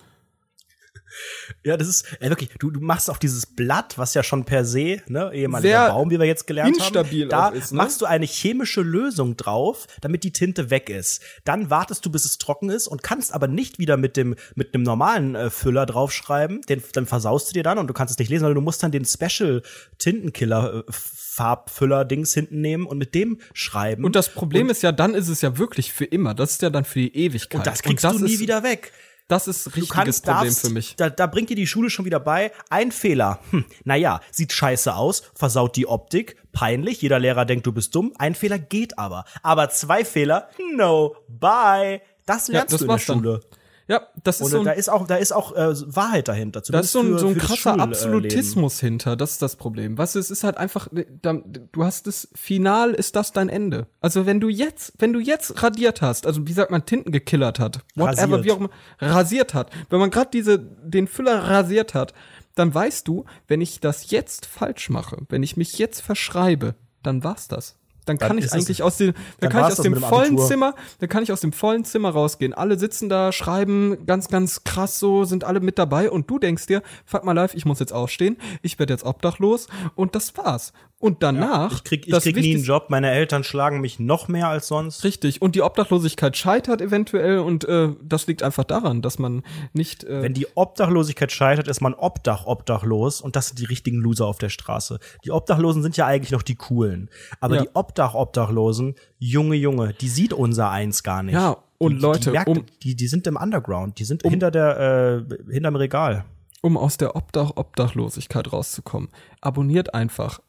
ja, das ist ey, wirklich, du, du machst auf dieses Blatt, was ja schon per se, ne, ehemaliger Sehr Baum, wie wir jetzt gelernt instabil haben, da ist, ne? machst du eine chemische Lösung drauf, damit die Tinte weg ist. Dann wartest du, bis es trocken ist und kannst aber nicht wieder mit dem mit einem normalen äh, Füller draufschreiben, den dann versaust du dir dann und du kannst es nicht lesen, sondern du musst dann den Special Tintenkiller äh, Farbfüller Dings hinten nehmen und mit dem schreiben. Und das Problem ist ja, dann ist es ja wirklich für immer. Das ist ja dann für die Ewigkeit. und das kriegst du nie ist, wieder weg. Das ist ein richtiges kannst, Problem darfst, für mich. Da, da bringt dir die Schule schon wieder bei. Ein Fehler. Hm, naja, sieht scheiße aus, versaut die Optik, peinlich, jeder Lehrer denkt, du bist dumm. Ein Fehler geht aber. Aber zwei Fehler, no, bye. Das lernst das du in der war's dann. Ja, das ist Und so ein da ist auch, da ist auch äh, Wahrheit dahinter. Da ist so ein, zumindest so ein für- für das krasser Schulleben. Absolutismus hinter, das ist das Problem. Du, es ist halt einfach, da, du hast das, final ist das dein Ende. Also wenn du jetzt, wenn du jetzt radiert hast, also wie sagt man, Tinten gekillert hat, whatever, Rasiert. wie auch immer, rasiert hat, wenn man gerade diese, den Füller rasiert hat, dann weißt du, wenn ich das jetzt falsch mache, wenn ich mich jetzt verschreibe, dann war's das. Dann kann Dann ich eigentlich aus dem, dann dann kann ich aus dem vollen Abitur. Zimmer, dann kann ich aus dem vollen Zimmer rausgehen. Alle sitzen da, schreiben ganz, ganz krass so, sind alle mit dabei und du denkst dir, fuck mal live, ich muss jetzt aufstehen, ich werde jetzt obdachlos und das war's. Und danach, Ich krieg, ich krieg nie einen Job. Meine Eltern schlagen mich noch mehr als sonst. Richtig. Und die Obdachlosigkeit scheitert eventuell und äh, das liegt einfach daran, dass man nicht. Äh, Wenn die Obdachlosigkeit scheitert, ist man Obdach obdachlos und das sind die richtigen Loser auf der Straße. Die Obdachlosen sind ja eigentlich noch die coolen. Aber Ja. die Obdach-Obdachlosen, Junge, Junge, die sieht unser Eins gar nicht. Ja, und die, Leute, die, merkt, um- die, die sind im Underground, die sind hinter der, äh, hinterm Regal. um aus der Obdach-Obdachlosigkeit rauszukommen, abonniert einfach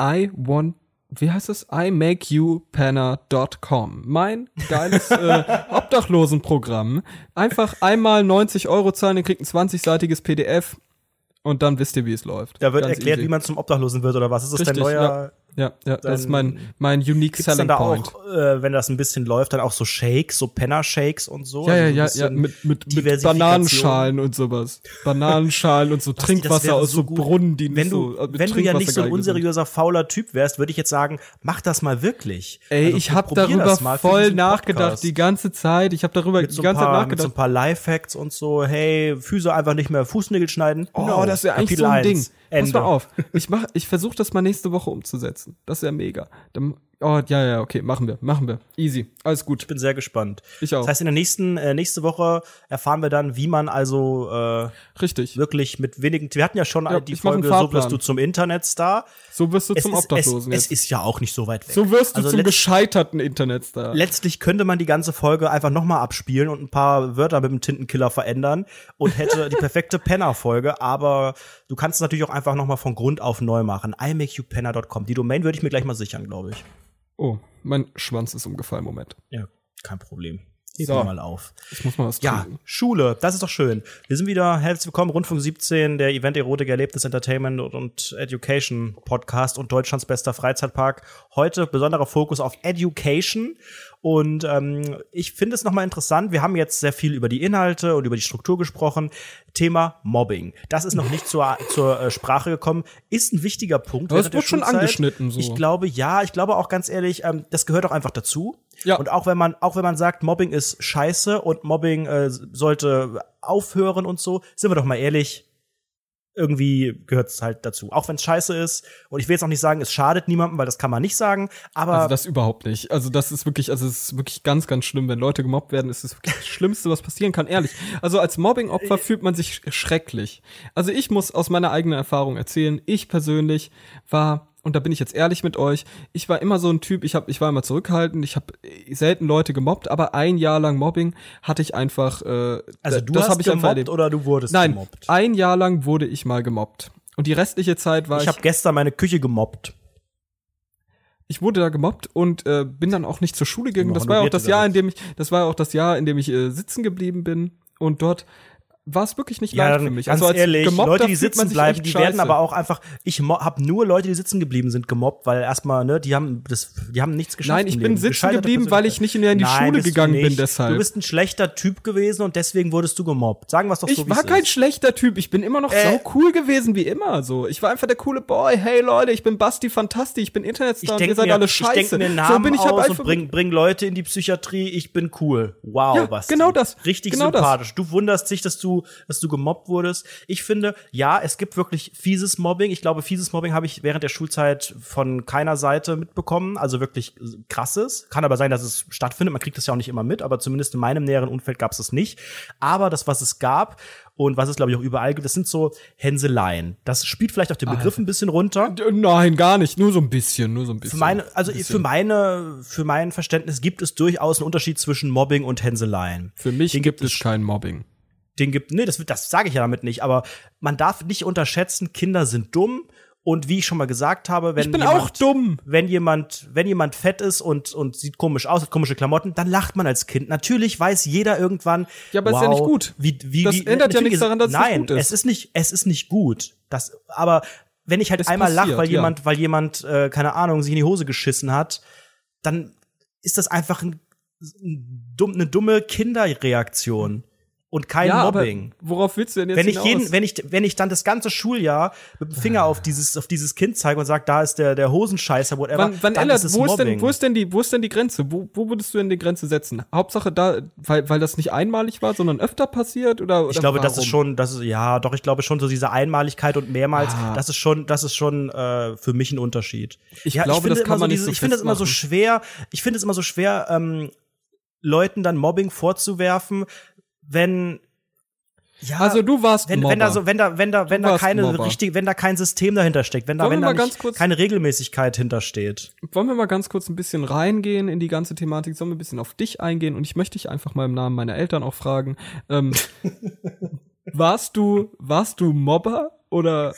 I want wie heißt es? imakeyoupana.com. Mein geiles äh, [LAUGHS] Obdachlosenprogramm. Einfach einmal 90 Euro zahlen, ihr kriegt ein 20-seitiges PDF und dann wisst ihr, wie es läuft. Da wird Ganz erklärt, easy. wie man zum Obdachlosen wird oder was. Ist das Richtig, dein neuer, Ja, ja, das ist mein, mein unique Gibt's dann selling da point. auch, äh, wenn das ein bisschen läuft, dann auch so Shakes, so Penner-Shakes und so? Ja, ja, Also ja, ja, mit, mit, mit. Bananenschalen und sowas. Bananenschalen und so das Trinkwasser aus so gut. Brunnen, die nicht Wenn du, so, äh, wenn du ja nicht so ein unseriöser, fauler Typ wärst, würde ich jetzt sagen, mach das mal wirklich. Ey, Also, ich habe probier darüber voll nachgedacht, Podcast. die ganze Zeit. Ich habe darüber die so, ein ganze Zeit paar, mit so nachgedacht. ein paar Lifehacks und so, hey, Füße einfach nicht mehr Fußnägel schneiden. Oh, No. das wäre eigentlich Kapitel so ein 1, Ding. Pass mal auf. Ich mach, ich versuche das mal nächste Woche umzusetzen. Das wäre mega. Dann, oh, ja, ja, okay, machen wir, machen wir. Easy. Alles gut. Ich bin sehr gespannt. Ich auch. Das heißt, in der nächsten, äh, nächste Woche erfahren wir dann, wie man also äh, Richtig. wirklich mit wenigen. Wir hatten ja schon Ja, die Folge, so wirst du zum Internetstar. So wirst du Es zum ist, Obdachlosen es, es jetzt. ist ja auch nicht so weit weg. So wirst du Also zum gescheiterten Internetstar. Letztlich könnte man die ganze Folge einfach nochmal abspielen und ein paar Wörter mit dem Tintenkiller verändern und hätte die perfekte Penner-Folge, aber du kannst es natürlich auch einfach nochmal von Grund auf neu machen. imakeyouppenner.com. Die Domain würde ich mir gleich mal sichern, glaube ich. Oh, mein Schwanz ist umgefallen. Moment. Ja, kein Problem. Heb So. mal auf. Ich muss mal was Ja, trinken. Schule, das ist doch schön. Wir sind wieder herzlich willkommen, Rundfunk 17, der Event Erotik, Erlebnis, Entertainment und Education Podcast und Deutschlands bester Freizeitpark. Heute besonderer Fokus auf Education. Und ähm, ich finde es nochmal interessant, wir haben jetzt sehr viel über die Inhalte und über die Struktur gesprochen. Thema Mobbing. Das ist noch nicht zur, zur äh, Sprache gekommen. Ist ein wichtiger Punkt. Aber es wird schon angeschnitten, so. Ich glaube, ja, ich glaube auch ganz ehrlich, ähm, das gehört auch einfach dazu. Ja. Und auch wenn man, auch wenn man sagt, Mobbing ist scheiße und Mobbing äh, sollte aufhören und so, sind wir doch mal ehrlich, irgendwie gehört es halt dazu. Auch wenn es scheiße ist. Und ich will jetzt auch nicht sagen, es schadet niemandem, weil das kann man nicht sagen. Aber Also das überhaupt nicht. Also das ist wirklich, also es ist wirklich ganz, ganz schlimm, wenn Leute gemobbt werden. Es ist wirklich das Schlimmste, was passieren kann. Ehrlich. Also als Mobbing-Opfer fühlt man sich schrecklich. Also ich muss aus meiner eigenen Erfahrung erzählen. Ich persönlich war und da bin ich jetzt ehrlich mit euch. Ich war immer so ein Typ. Ich habe, ich war immer zurückhaltend. Ich habe selten Leute gemobbt, aber ein Jahr lang Mobbing hatte ich einfach. Äh, also du das hast hab ich gemobbt erlebt. oder du wurdest Nein, gemobbt. ein Jahr lang wurde ich mal gemobbt. Und die restliche Zeit war Ich ich habe gestern meine Küche gemobbt. ich wurde da gemobbt und äh, bin dann auch nicht zur Schule gegangen. Das war ja auch das Jahr, in dem ich, das war auch das Jahr, in dem ich äh, sitzen geblieben bin und dort war es wirklich nicht leicht für mich. ganz also als ehrlich, Leute, die sitzen bleiben, die werden scheiße. aber auch einfach, ich habe nur Leute, die sitzen geblieben sind, gemobbt, weil erstmal, ne, die haben das, die haben nichts geschafft. Nein, ich bin sitzen geblieben, weil ich nicht mehr in die Nein, Schule gegangen bin deshalb. Du bist ein schlechter Typ gewesen und deswegen wurdest du gemobbt. Sagen wir es doch ich so, wie war kein ist. schlechter Typ, ich bin immer noch Äh. sau cool gewesen wie immer so. Ich war einfach der coole Boy. Hey Leute, ich bin Basti Fantastisch, ich bin Ich Internetstar ihr denke seid mir, alle ich scheiße. denk mir Namen so bin ich halt aus und bring, bring Leute in die Psychiatrie, ich bin cool. Wow, Ja, Basti. genau das. Richtig Genau das. sympathisch. Du wunderst dich, dass du, dass du gemobbt wurdest. Ich finde, ja, es gibt wirklich fieses Mobbing. Ich glaube, fieses Mobbing habe ich während der Schulzeit von keiner Seite mitbekommen. Also wirklich krasses. Kann aber sein, dass es stattfindet. Man kriegt das ja auch nicht immer mit, aber zumindest in meinem näheren Umfeld gab es es nicht. Aber das, was es gab und was es, glaube ich, auch überall gibt, das sind so Hänseleien. Das spielt vielleicht auch den Begriff ein bisschen runter. Nein, gar nicht, nur so ein bisschen, nur so ein bisschen. Für meine, also für meine, für mein Verständnis gibt es durchaus einen Unterschied zwischen Mobbing und Hänseleien. Für mich gibt gibt es kein Mobbing. Den gibt, nee, das, das sage ich ja damit nicht, aber man darf nicht unterschätzen, Kinder sind dumm und wie ich schon mal gesagt habe, wenn jemand, auch dumm. wenn jemand, wenn jemand fett ist und, und sieht komisch aus, hat komische Klamotten, dann lacht man als Kind. Natürlich weiß jeder irgendwann. Ja, aber wow, ist ja nicht gut. Wie, wie, Das wie, ändert ja nichts daran, dass es nicht nein, gut ist. es ist nicht, es ist nicht gut. Das, aber wenn ich halt Es einmal lache, weil ja. jemand, weil jemand, äh, keine Ahnung, sich in die Hose geschissen hat, dann ist das einfach ein, ein dumm, eine dumme Kinderreaktion und kein ja, Mobbing. Worauf willst du denn jetzt Wenn ich hinaus? jeden, wenn ich, wenn ich dann das ganze Schuljahr mit dem Finger auf dieses, auf dieses Kind zeige und sage, da ist der, der Hosenscheißer, whatever, Wann, wann dann ändert, ist es wo ist denn, Mobbing. wo ist denn die, wo ist denn die Grenze? Wo, wo würdest du denn die Grenze setzen? Hauptsache da, weil, weil das nicht einmalig war, sondern öfter passiert oder? oder ich glaube, das ist warum? schon, das ist, ja, doch, ich glaube schon, so diese Einmaligkeit und mehrmals, Ah. das ist schon, das ist schon äh, für mich ein Unterschied. Ich ja, glaube, finde das kann man so nicht so Ich finde es immer so schwer, ich finde es immer so schwer, ähm, Leuten dann Mobbing vorzuwerfen, wenn, ja, Also du warst wenn, Mobber. wenn da so, wenn da, wenn da, wenn da warst keine Mobber. richtige, wenn da kein System dahinter steckt, wenn da, Wollen wenn da nicht kurz- keine Regelmäßigkeit hintersteht. Wollen wir mal ganz kurz ein bisschen reingehen in die ganze Thematik? Sollen wir ein bisschen auf dich eingehen? Und ich möchte dich einfach mal im Namen meiner Eltern auch fragen. Ähm, [LAUGHS] warst du, warst du Mobber oder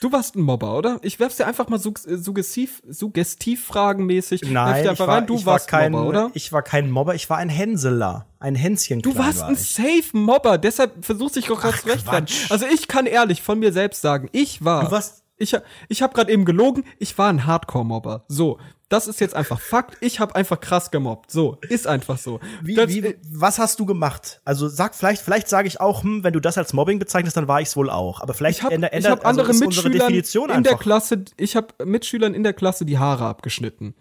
du warst ein Mobber, oder? Ich werf's dir einfach mal sug suggestiv, suggestiv fragenmäßig. Nein, ich war, rein, du ich war warst kein, Mobber, oder? ich war kein Mobber, ich war ein Hänseler, ein Hänschen. Du warst ein safe Mobber, deshalb versuchst dich doch gerade zu rechtfertigen. Also ich kann ehrlich von mir selbst sagen, ich war Du warst, Ich, ich habe gerade eben gelogen, ich war ein Hardcore-Mobber. So, das ist jetzt einfach Fakt. Ich habe einfach krass gemobbt. So, ist einfach so. Wie, das, wie, was hast du gemacht? Also sag vielleicht, vielleicht sage ich auch, hm, wenn du das als Mobbing bezeichnest, dann war ich es wohl auch. Aber vielleicht ich habe ändert, ich hab also andere Mitschülern Definition in der einfach. Klasse, ich habe Mitschülern in der Klasse die Haare abgeschnitten.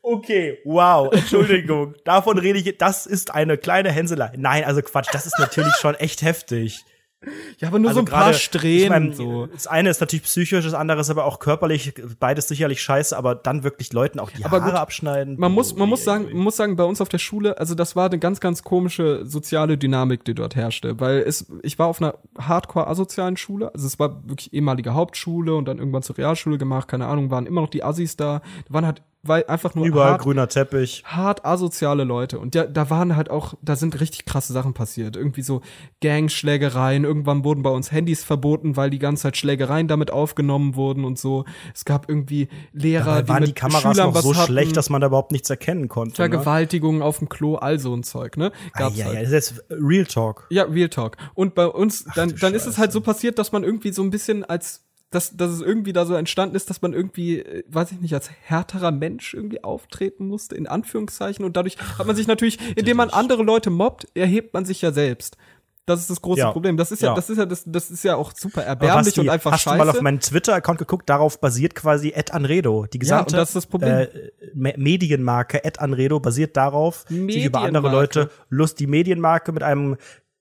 Okay, wow, Entschuldigung. [LAUGHS] Davon rede ich, das ist eine kleine Hänselei. Nein, also Quatsch, das ist natürlich schon echt heftig. [LAUGHS] Ja, aber nur Also so ein paar gerade- Strähnen. Ich mein, so. Das eine ist natürlich psychisch, das andere ist aber auch körperlich, beides sicherlich scheiße, aber dann wirklich Leuten auch die Aber Haare gut, abschneiden. Man muss, man muss sagen, man muss sagen, bei uns auf der Schule, also das war eine ganz, ganz komische soziale Dynamik, die dort herrschte, weil es, ich war auf einer hardcore asozialen Schule, also es war wirklich ehemalige Hauptschule und dann irgendwann zur Realschule gemacht, keine Ahnung, waren immer noch die Assis da, da waren halt, weil einfach nur Überall hart, grüner Teppich. hart asoziale Leute und ja, da waren halt auch, da sind richtig krasse Sachen passiert, irgendwie so Gangschlägereien, irgendwann wurden bei uns Handys verboten, weil die ganze Zeit Schlägereien damit aufgenommen wurden und so, es gab irgendwie Lehrer, Da waren die die mit Kameras Schülern noch so hatten. schlecht, dass man da überhaupt nichts erkennen konnte. Ne? Vergewaltigungen auf dem Klo, all so ein Zeug, ne? Gab's ja, halt. ja, das ist jetzt Real Talk. Ja, Real Talk. Und bei uns, dann, du dann ist es Scheiße. halt so passiert, dass man irgendwie so ein bisschen als, dass, dass es irgendwie da so entstanden ist, dass man irgendwie, äh, weiß ich nicht, als härterer Mensch irgendwie auftreten musste, in Anführungszeichen. Und dadurch hat man sich natürlich, indem man andere Leute mobbt, erhebt man sich ja selbst. Das ist das große Ja. Problem. Das ist ja, Ja. das ist ja, das, das ist ja auch super erbärmlich Basti, und einfach hast scheiße. du mal auf meinen Twitter-Account geguckt? Darauf basiert quasi Ed Anredo. Die Ja, gesamte das ist das Problem. Äh, Me- Medienmarke Ed Anredo basiert darauf, sich über andere. Leute Lust die Medienmarke mit einem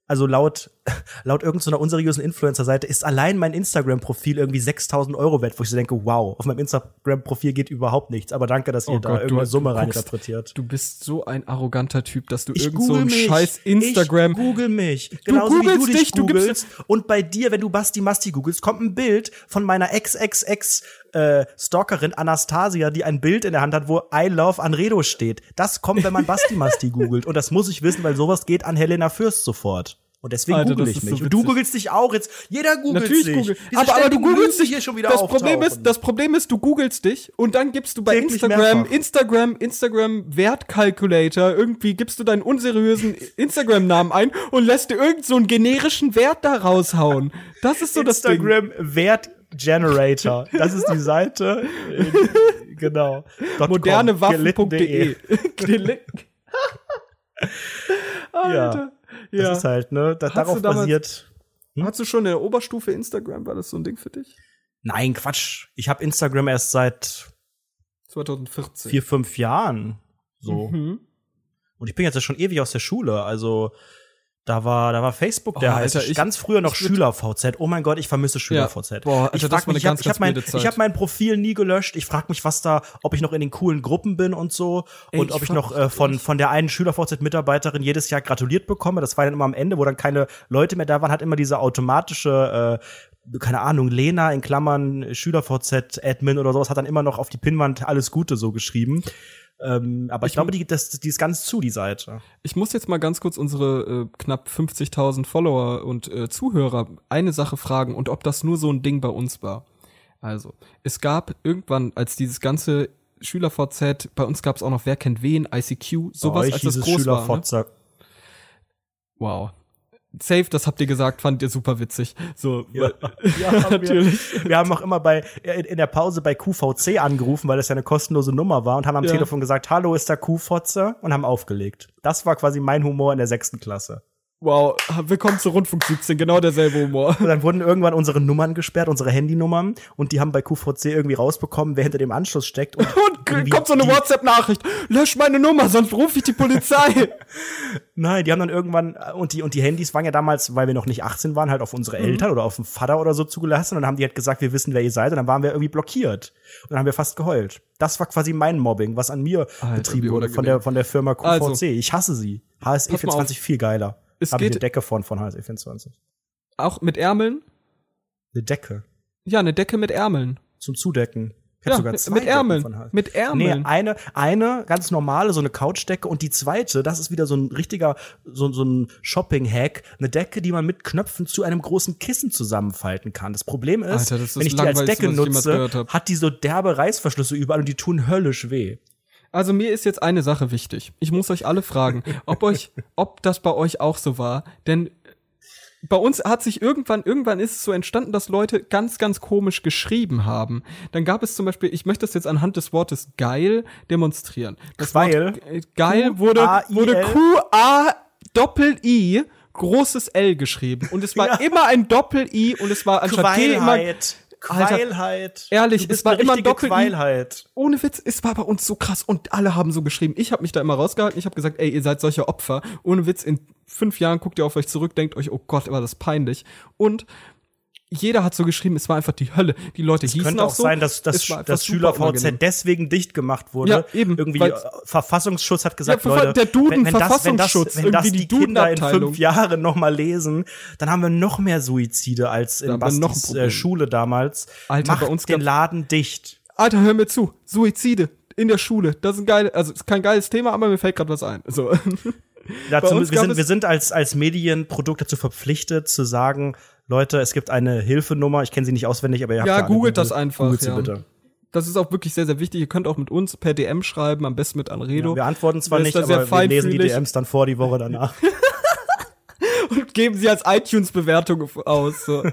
also laut, [LAUGHS] laut irgendeiner unseriösen Influencer-Seite ist allein mein Instagram-Profil irgendwie 6000 Euro wert, wo ich so denke, wow, auf meinem Instagram-Profil geht überhaupt nichts. Aber danke, dass ihr Oh da Gott, du- irgendeine Summe du guckst- reininterpretiert. Du bist so ein arroganter Typ, dass du Ich irgend so google ein mich. scheiß Instagram. Ich google mich. Genauso wie googelst du dich, dich, du googelst. und bei dir, wenn du Basti Masti googelst, kommt ein Bild von meiner XXX äh, Stalkerin Anastasia, die ein Bild in der Hand hat, wo I love Anredo steht. Das kommt, wenn man Basti Masti [LAUGHS] googelt. Und das muss ich wissen, weil sowas geht an Helena Fürst sofort. Und deswegen Alter, google ich ist so mich. und du googelst dich auch jetzt. Jeder googelt Natürlich sich. google. Diese Aber, aber du googelst dich hier schon wieder das Problem ist, das Problem ist, du googelst dich und dann gibst du bei Täglich Instagram, mehrfach. Instagram, Instagram Wertkalkulator, irgendwie gibst du deinen unseriösen Instagram Namen ein und lässt dir irgend so einen generischen Wert da raushauen. Das ist so das Ding. Instagram Wert Generator. Das ist die Seite. Äh, [LAUGHS] genau. Modernewaffen.de. Gelitten.de. [LAUGHS] [LAUGHS] Alter. Das Ja. ist halt, ne? Da, darauf damals- basiert. Hast du schon in der Oberstufe Instagram? War das so ein Ding für dich? Nein, Quatsch. Ich habe Instagram erst seit 2014. vier, fünf Jahren. So. Mhm. Und ich bin jetzt ja schon ewig aus der Schule. Also da war, da war Facebook der Oh, heißt. Alter, ich- ganz früher noch Schüler-VZ. Oh mein Gott, ich vermisse Schüler-VZ. Boah, Alter, ich frag mich, ich habe hab mein, ich hab mein Profil nie gelöscht. Ich frage mich, was da, ob ich noch in den coolen Gruppen bin und so. Ey, und ob ich frag noch äh, von, von der einen Schüler-VZ-Mitarbeiterin jedes Jahr gratuliert bekomme. Das war dann immer am Ende, wo dann keine Leute mehr da waren, hat immer diese automatische äh, keine Ahnung, Lena in Klammern SchülerVZ-Admin oder sowas hat dann immer noch auf die Pinnwand alles Gute so geschrieben. Ähm, aber ich, Ich- glaube, die, das, die ist ganz zu, die Seite. Ich muss jetzt mal ganz kurz unsere äh, knapp 50.000 Follower und äh, Zuhörer eine Sache fragen und ob das nur so ein Ding bei uns war. Also, es gab irgendwann, als dieses ganze SchülerVZ, bei uns gab es auch noch Wer kennt wen, ICQ, sowas, euch als das groß war. Ne? Wow. Safe, das habt ihr gesagt, fand ihr super witzig. So, Ja, [LAUGHS] ja natürlich. Wir, wir haben auch immer bei in, in der Pause bei QVC angerufen, weil das ja eine kostenlose Nummer war und haben am Ja. Telefon gesagt, hallo, ist da QVC? und haben aufgelegt. Das war quasi mein Humor in der sechsten Klasse. Wow, willkommen zu Rundfunk 17, genau derselbe Humor. Und dann wurden irgendwann unsere Nummern gesperrt, unsere Handynummern, und die haben bei QVC irgendwie rausbekommen, wer hinter dem Anschluss steckt. Und, [LAUGHS] Und kommt so eine WhatsApp-Nachricht, lösch meine Nummer, sonst rufe ich die Polizei. [LAUGHS] Nein, die haben dann irgendwann, äh, und die, und die Handys waren ja damals, weil wir noch nicht 18 waren, halt auf unsere Mhm. Eltern oder auf den Vater oder so zugelassen. Und dann haben die halt gesagt, wir wissen, wer ihr seid. Und dann waren wir irgendwie blockiert. Und dann haben wir fast geheult. Das war quasi mein Mobbing, was an mir Alter, betrieben wurde von der, von der Firma QVC. Also, ich hasse sie. HSE pass mal 24 viel geiler. Es Hab ich geht- eine Decke von, von HSE 24. Auch mit Ärmeln? Eine Decke. Ja, eine Decke mit Ärmeln. Zum Zudecken. Ich Ja, sogar mit, zwei mit Ärmeln. von HSE. Mit Nee, Ärmeln. eine, eine ganz normale, so eine Couchdecke und die zweite, das ist wieder so ein richtiger, so, so ein Shopping-Hack, eine Decke, die man mit Knöpfen zu einem großen Kissen zusammenfalten kann. Das Problem ist, Alter, das ist wenn ich die als Decke nutze, hat die so derbe Reißverschlüsse überall und die tun höllisch weh. Also mir ist jetzt eine Sache wichtig. Ich muss euch alle fragen, [LAUGHS] ob euch, ob das bei euch auch so war. Denn bei uns hat sich irgendwann, irgendwann ist es so entstanden, dass Leute ganz, ganz komisch geschrieben haben. Dann gab es zum Beispiel, ich möchte das jetzt anhand des Wortes geil demonstrieren. Das Quail? Wort, geil wurde, wurde Q-A Doppel-I großes L geschrieben. Und es war [LAUGHS] Ja. immer ein Doppel-I und es war anstatt G immer, Queilheit. ehrlich, es war immer. Queilheit. ohne Witz, es war bei uns so krass und alle haben so geschrieben. Ich habe mich da immer rausgehalten. Ich habe gesagt, ey, ihr seid solche Opfer. Ohne Witz, in fünf Jahren guckt ihr auf euch zurück, denkt euch, oh Gott, war das peinlich. Und jeder hat so geschrieben, es war einfach die Hölle. Die Leute hießen Könnte auch so. sein, dass, Es das super Schüler unangenehm. VZ deswegen dicht gemacht wurde. Ja, eben, Irgendwie weil- äh, Verfassungsschutz hat gesagt, Ja, Leute, der Duden wenn, wenn das, wenn das, Verfassungsschutz, wenn das die die Kinder in fünf Jahren noch mal lesen, dann haben wir noch mehr Suizide als Da in ein Bastis äh, Schule damals. Alter, Macht bei uns den Laden dicht. Alter, hör mir zu. Suizide in der Schule. Das ist ein geil, also ist kein geiles Thema, aber mir fällt gerade was ein. So. Dazu, wir, sind, es- wir sind als, als Medienprodukt dazu verpflichtet, zu sagen, Leute, es gibt eine Hilfenummer, ich kenne sie nicht auswendig, aber ihr habt Ja, ja googelt das einfach, Googelt sie ja. bitte. Das ist auch wirklich sehr, sehr wichtig. Ihr könnt auch mit uns per DM schreiben, am besten mit Anredo. Ja, wir antworten zwar nicht, aber wir lesen die. DMs dann vor die Woche danach. [LAUGHS] [LAUGHS] und geben sie als iTunes-Bewertung aus. So.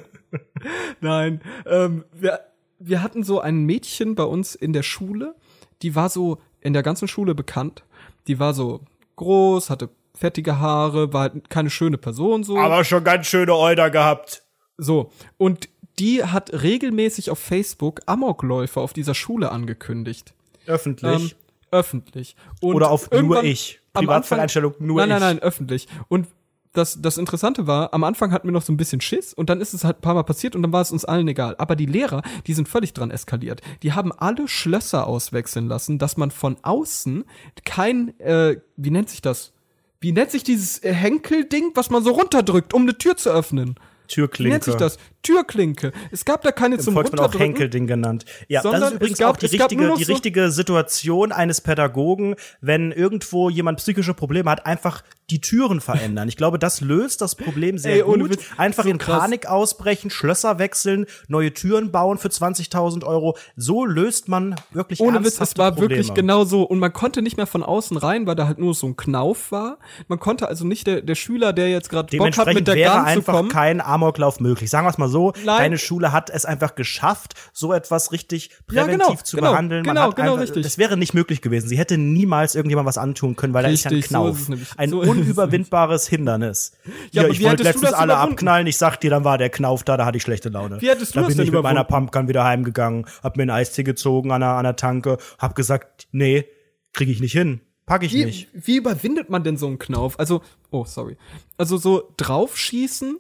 [LAUGHS] Nein. Ähm, wir, wir hatten so ein Mädchen bei uns in der Schule, die war so in der ganzen Schule bekannt. Die war so groß, hatte fettige Haare, war halt keine schöne Person so. aber schon ganz schöne Euder gehabt. so. Und die hat regelmäßig auf Facebook Amokläufe auf dieser Schule angekündigt. Öffentlich. Ähm, öffentlich. Und Oder auf nur ich. Anfang- nur nein, ich. Nein, nein, öffentlich. Und das, das Interessante war, am Anfang hatten wir noch so ein bisschen Schiss und dann ist es halt ein paar Mal passiert und dann war es uns allen egal. Aber die Lehrer, die sind völlig dran eskaliert. Die haben alle Schlösser auswechseln lassen, dass man von außen kein, äh, wie nennt sich das? Wie nennt sich dieses äh, Henkelding, was man so runterdrückt, um eine Tür zu öffnen? Wie Türklinke. nennt sich das? Türklinke. Es gab da keine Im zum Volksmund auch. Henkelding genannt. Ja, Sondern das ist übrigens gab- auch die richtige, die richtige Situation eines Pädagogen, wenn irgendwo jemand psychische Probleme hat, einfach die Türen [LAUGHS] verändern. Ich glaube, das löst das Problem sehr Ey, gut. Witz, einfach so in krass. Panik ausbrechen, Schlösser wechseln, neue Türen bauen für 20.000 Euro. So löst man wirklich Ohne Witz, es war Probleme. wirklich genau so. Und man konnte nicht mehr von außen rein, weil da halt nur so ein Knauf war. Man konnte also nicht der, der Schüler, der jetzt gerade Bock hat, mit der wäre zu einfach kommen. kein Amoklauf möglich. Sagen wir es mal so, Nein. deine Schule hat es einfach geschafft, so etwas richtig Ja, präventiv genau, zu genau, behandeln. Man genau, hat genau einfach, richtig. Das wäre nicht möglich gewesen. Sie hätte niemals irgendjemand was antun können, weil Richtig, da ist ja so ein ist Knauf. es nämlich. ein So ist unüberwindbares [LAUGHS] Hindernis. Ja, Ja, ich wollte letztens das alle überwunden? abknallen. Ich sag dir, dann war der Knauf da, da hatte ich schlechte Laune. Wie hättest du da das bin denn ich mit meiner überwunden? Pumpgun wieder heimgegangen, hab mir einen Eistee gezogen an der, an der Tanke, hab gesagt, nee, kriege ich nicht hin. Pack ich Wie, nicht. wie überwindet man denn so einen Knauf? Also, oh, sorry. Also so draufschießen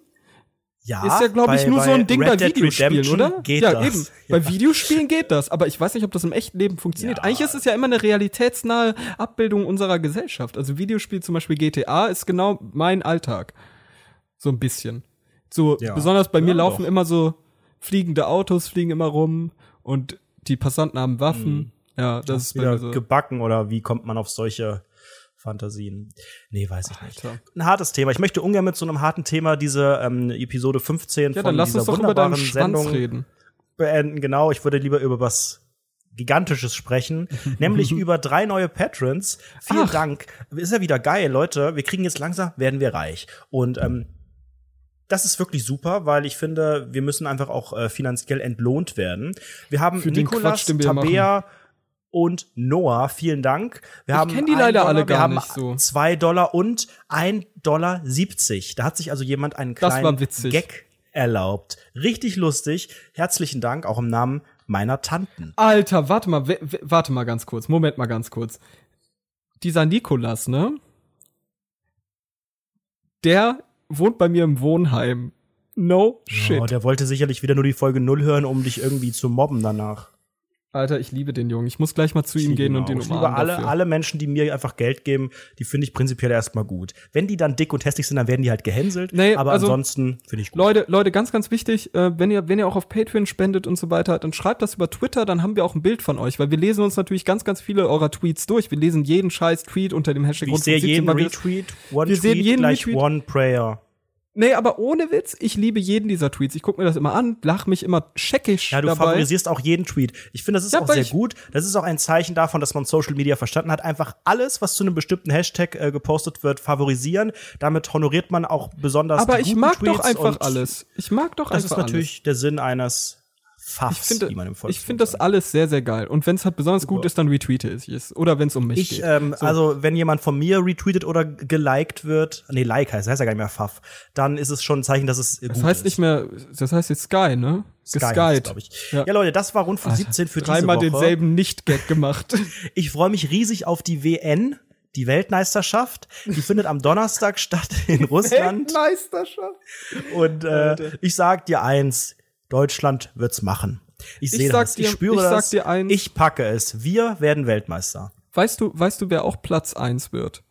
Ja, ist ja, glaube ich, bei- nur so ein Ding Red bei Dead Videospielen, Redemption oder? Geht ja, das. eben. [LAUGHS] Ja. Bei Videospielen geht das, aber ich weiß nicht, ob das im echten Leben funktioniert. Ja. Eigentlich ist es ja immer eine realitätsnahe Abbildung unserer Gesellschaft. Also Videospiel, zum Beispiel GTA, ist genau mein Alltag. So ein bisschen. So, Ja. besonders bei mir laufen doch. immer so fliegende Autos, fliegen immer rum und die Passanten haben Waffen. Ja, das ist wieder mir so. gebacken oder wie kommt man auf solche Fantasien? Nee, weiß ich nicht. Alter. Ein hartes Thema. Ich möchte ungern mit so einem harten Thema diese ähm, Episode 15 Ja, von dann lass dieser wunderbaren Sendung reden. beenden. Genau, ich würde lieber über was Gigantisches sprechen, [LAUGHS] nämlich über drei neue Patrons. Vielen Ach. Dank. Ist ja wieder geil, Leute. Wir kriegen jetzt langsam, werden wir reich. Und ähm, das ist wirklich super, weil ich finde, wir müssen einfach auch äh, finanziell entlohnt werden. Wir haben Für wir Tabea und Noah. Vielen Dank. Wir Ich haben kenn die leider Dollar, alle gar nicht so. Zwei Dollar und ein Dollar siebzig. Da hat sich also jemand einen kleinen. Gag erlaubt. Richtig lustig. Herzlichen Dank auch im Namen meiner Tanten. Alter, warte mal, warte mal ganz kurz. Moment mal ganz kurz. Dieser Nikolas, ne? Der wohnt bei mir im Wohnheim. No shit. Oh, der wollte sicherlich wieder nur die Folge null hören, um dich irgendwie zu mobben danach. Alter, ich liebe den Jungen. Ich muss gleich mal zu ihm gehen und den Genau. Ich umarmen. liebe alle, dafür. alle Menschen, die mir einfach Geld geben, die finde ich prinzipiell erstmal gut. Wenn die dann dick und hässlich sind, dann werden die halt gehänselt. Nee, aber also- ansonsten finde ich gut. Leute, Leute, ganz, ganz wichtig, äh, wenn ihr, wenn ihr auch auf Patreon spendet und so weiter, dann schreibt das über Twitter, dann haben wir auch ein Bild von euch, weil wir lesen uns natürlich ganz, ganz viele eurer Tweets durch. Wir lesen jeden scheiß Tweet unter dem Hashtag ich sehe Rundfunk 17, jeden Retweet, one wir Tweet sehen jeden gleich Retweet. one prayer. Nee, aber ohne Witz, ich liebe jeden dieser Tweets. Ich gucke mir das immer an, lach mich immer scheckisch Ja, du dabei. favorisierst auch jeden Tweet. Ich finde, das ist Ja, auch sehr gut. Das ist auch ein Zeichen davon, dass man Social Media verstanden hat. Einfach alles, was zu einem bestimmten Hashtag äh, gepostet wird, favorisieren. Damit honoriert man auch besonders aber ich mag Tweets doch einfach alles. Ich mag doch Das einfach ist natürlich der Sinn eines Ich finde, wie man im ich finde das alles sehr, sehr geil. Und wenn es halt besonders gut ist, dann retweete ich es. Oder wenn es um mich Ich, geht. ähm, also, wenn jemand von mir retweetet oder geliked wird, nee, like heißt, heißt ja gar nicht mehr Pfaff, dann ist es schon ein Zeichen, dass es gut das heißt ist. nicht mehr, das heißt jetzt Sky, ne? Sky heißt es, Geskyt. glaub ich. Ja. Ja. Leute, das war Rundfunk 17 für diese Dreimal Woche. denselben Nicht-Gag gemacht. [LAUGHS] [LAUGHS] Ich freue mich riesig auf die WN, die Weltmeisterschaft. Die findet am Donnerstag statt in Russland. Weltmeisterschaft. Und äh, ich sag dir eins, Deutschland wird's machen. Ich Ich sehe das, dir- ich spüre ich das, dir eins. ich packe es. Wir werden Weltmeister. Weißt du, weißt du, wer auch Platz 1 wird?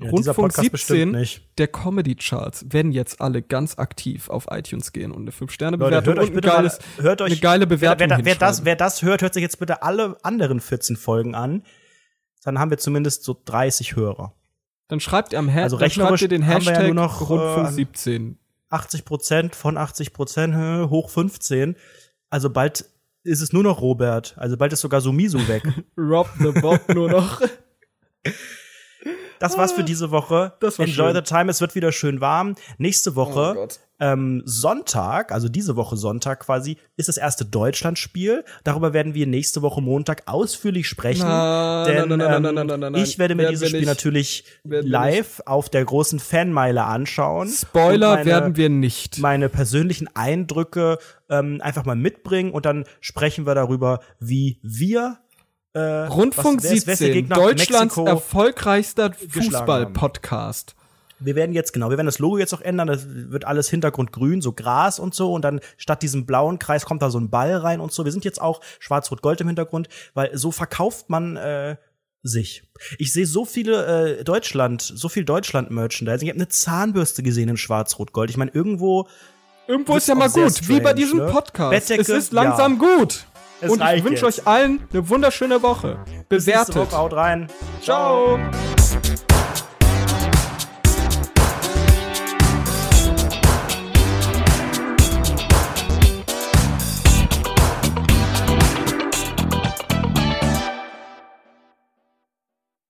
Ja, Rundfunk Podcast bestimmt 17 nicht. der Comedy-Charts werden jetzt alle ganz aktiv auf iTunes gehen und eine Leute, 5-Sterne-Bewertung hört euch und ein bitte geiles, mal, hört euch, eine geile Bewertung wer, wer, wer, das, wer das hört, hört sich jetzt bitte alle anderen 14 Folgen an. Dann haben wir zumindest so 30 Hörer. Dann schreibt ihr am Hashtag, Also rechnerisch ihr den ja Hashtag nur noch, Rundfunk äh, 17. 80 Prozent von 80 Prozent hoch 15. Also bald ist es nur noch Robert. Also bald ist sogar Sumisu weg. [LAUGHS] Rob the Bob nur noch. [LAUGHS] Das war's für diese Woche. Enjoy schön. the time. Es wird wieder schön warm. Nächste Oh Woche, Gott. ähm, Sonntag, also diese Woche Sonntag quasi, ist das erste Deutschlandspiel. Darüber werden wir nächste Woche Montag ausführlich sprechen. Nein, denn nein, nein, ähm, ich werde mir Werden dieses Spiel nicht. natürlich Werden live auf der großen Fanmeile anschauen. Spoiler meine- werden wir nicht. meine persönlichen Eindrücke ähm, einfach mal mitbringen und dann sprechen wir darüber, wie wir äh, Rundfunk was- wer ist- wer ist der 17, Gegner? Deutschlands Mexiko erfolgreichster Fußball-Podcast. Wir werden jetzt, genau, wir werden das Logo jetzt auch ändern. Das wird alles Hintergrund grün, so Gras und so. Und dann statt diesem blauen Kreis kommt da so ein Ball rein und so. Wir sind jetzt auch schwarz-rot-gold im Hintergrund, weil so verkauft man äh, sich. Ich sehe so viele äh, Deutschland, so viel Deutschland-Merchandising. Ich habe eine Zahnbürste gesehen in schwarz-rot-gold. Ich meine, irgendwo Irgendwo ist ja mal gut, wie bei strange, diesem ne? Podcast. Bettdecke, es ist langsam gut. Es Und ich wünsche euch allen eine wunderschöne Woche. Bis nächste Bewertet. Woche, haut rein. Ciao.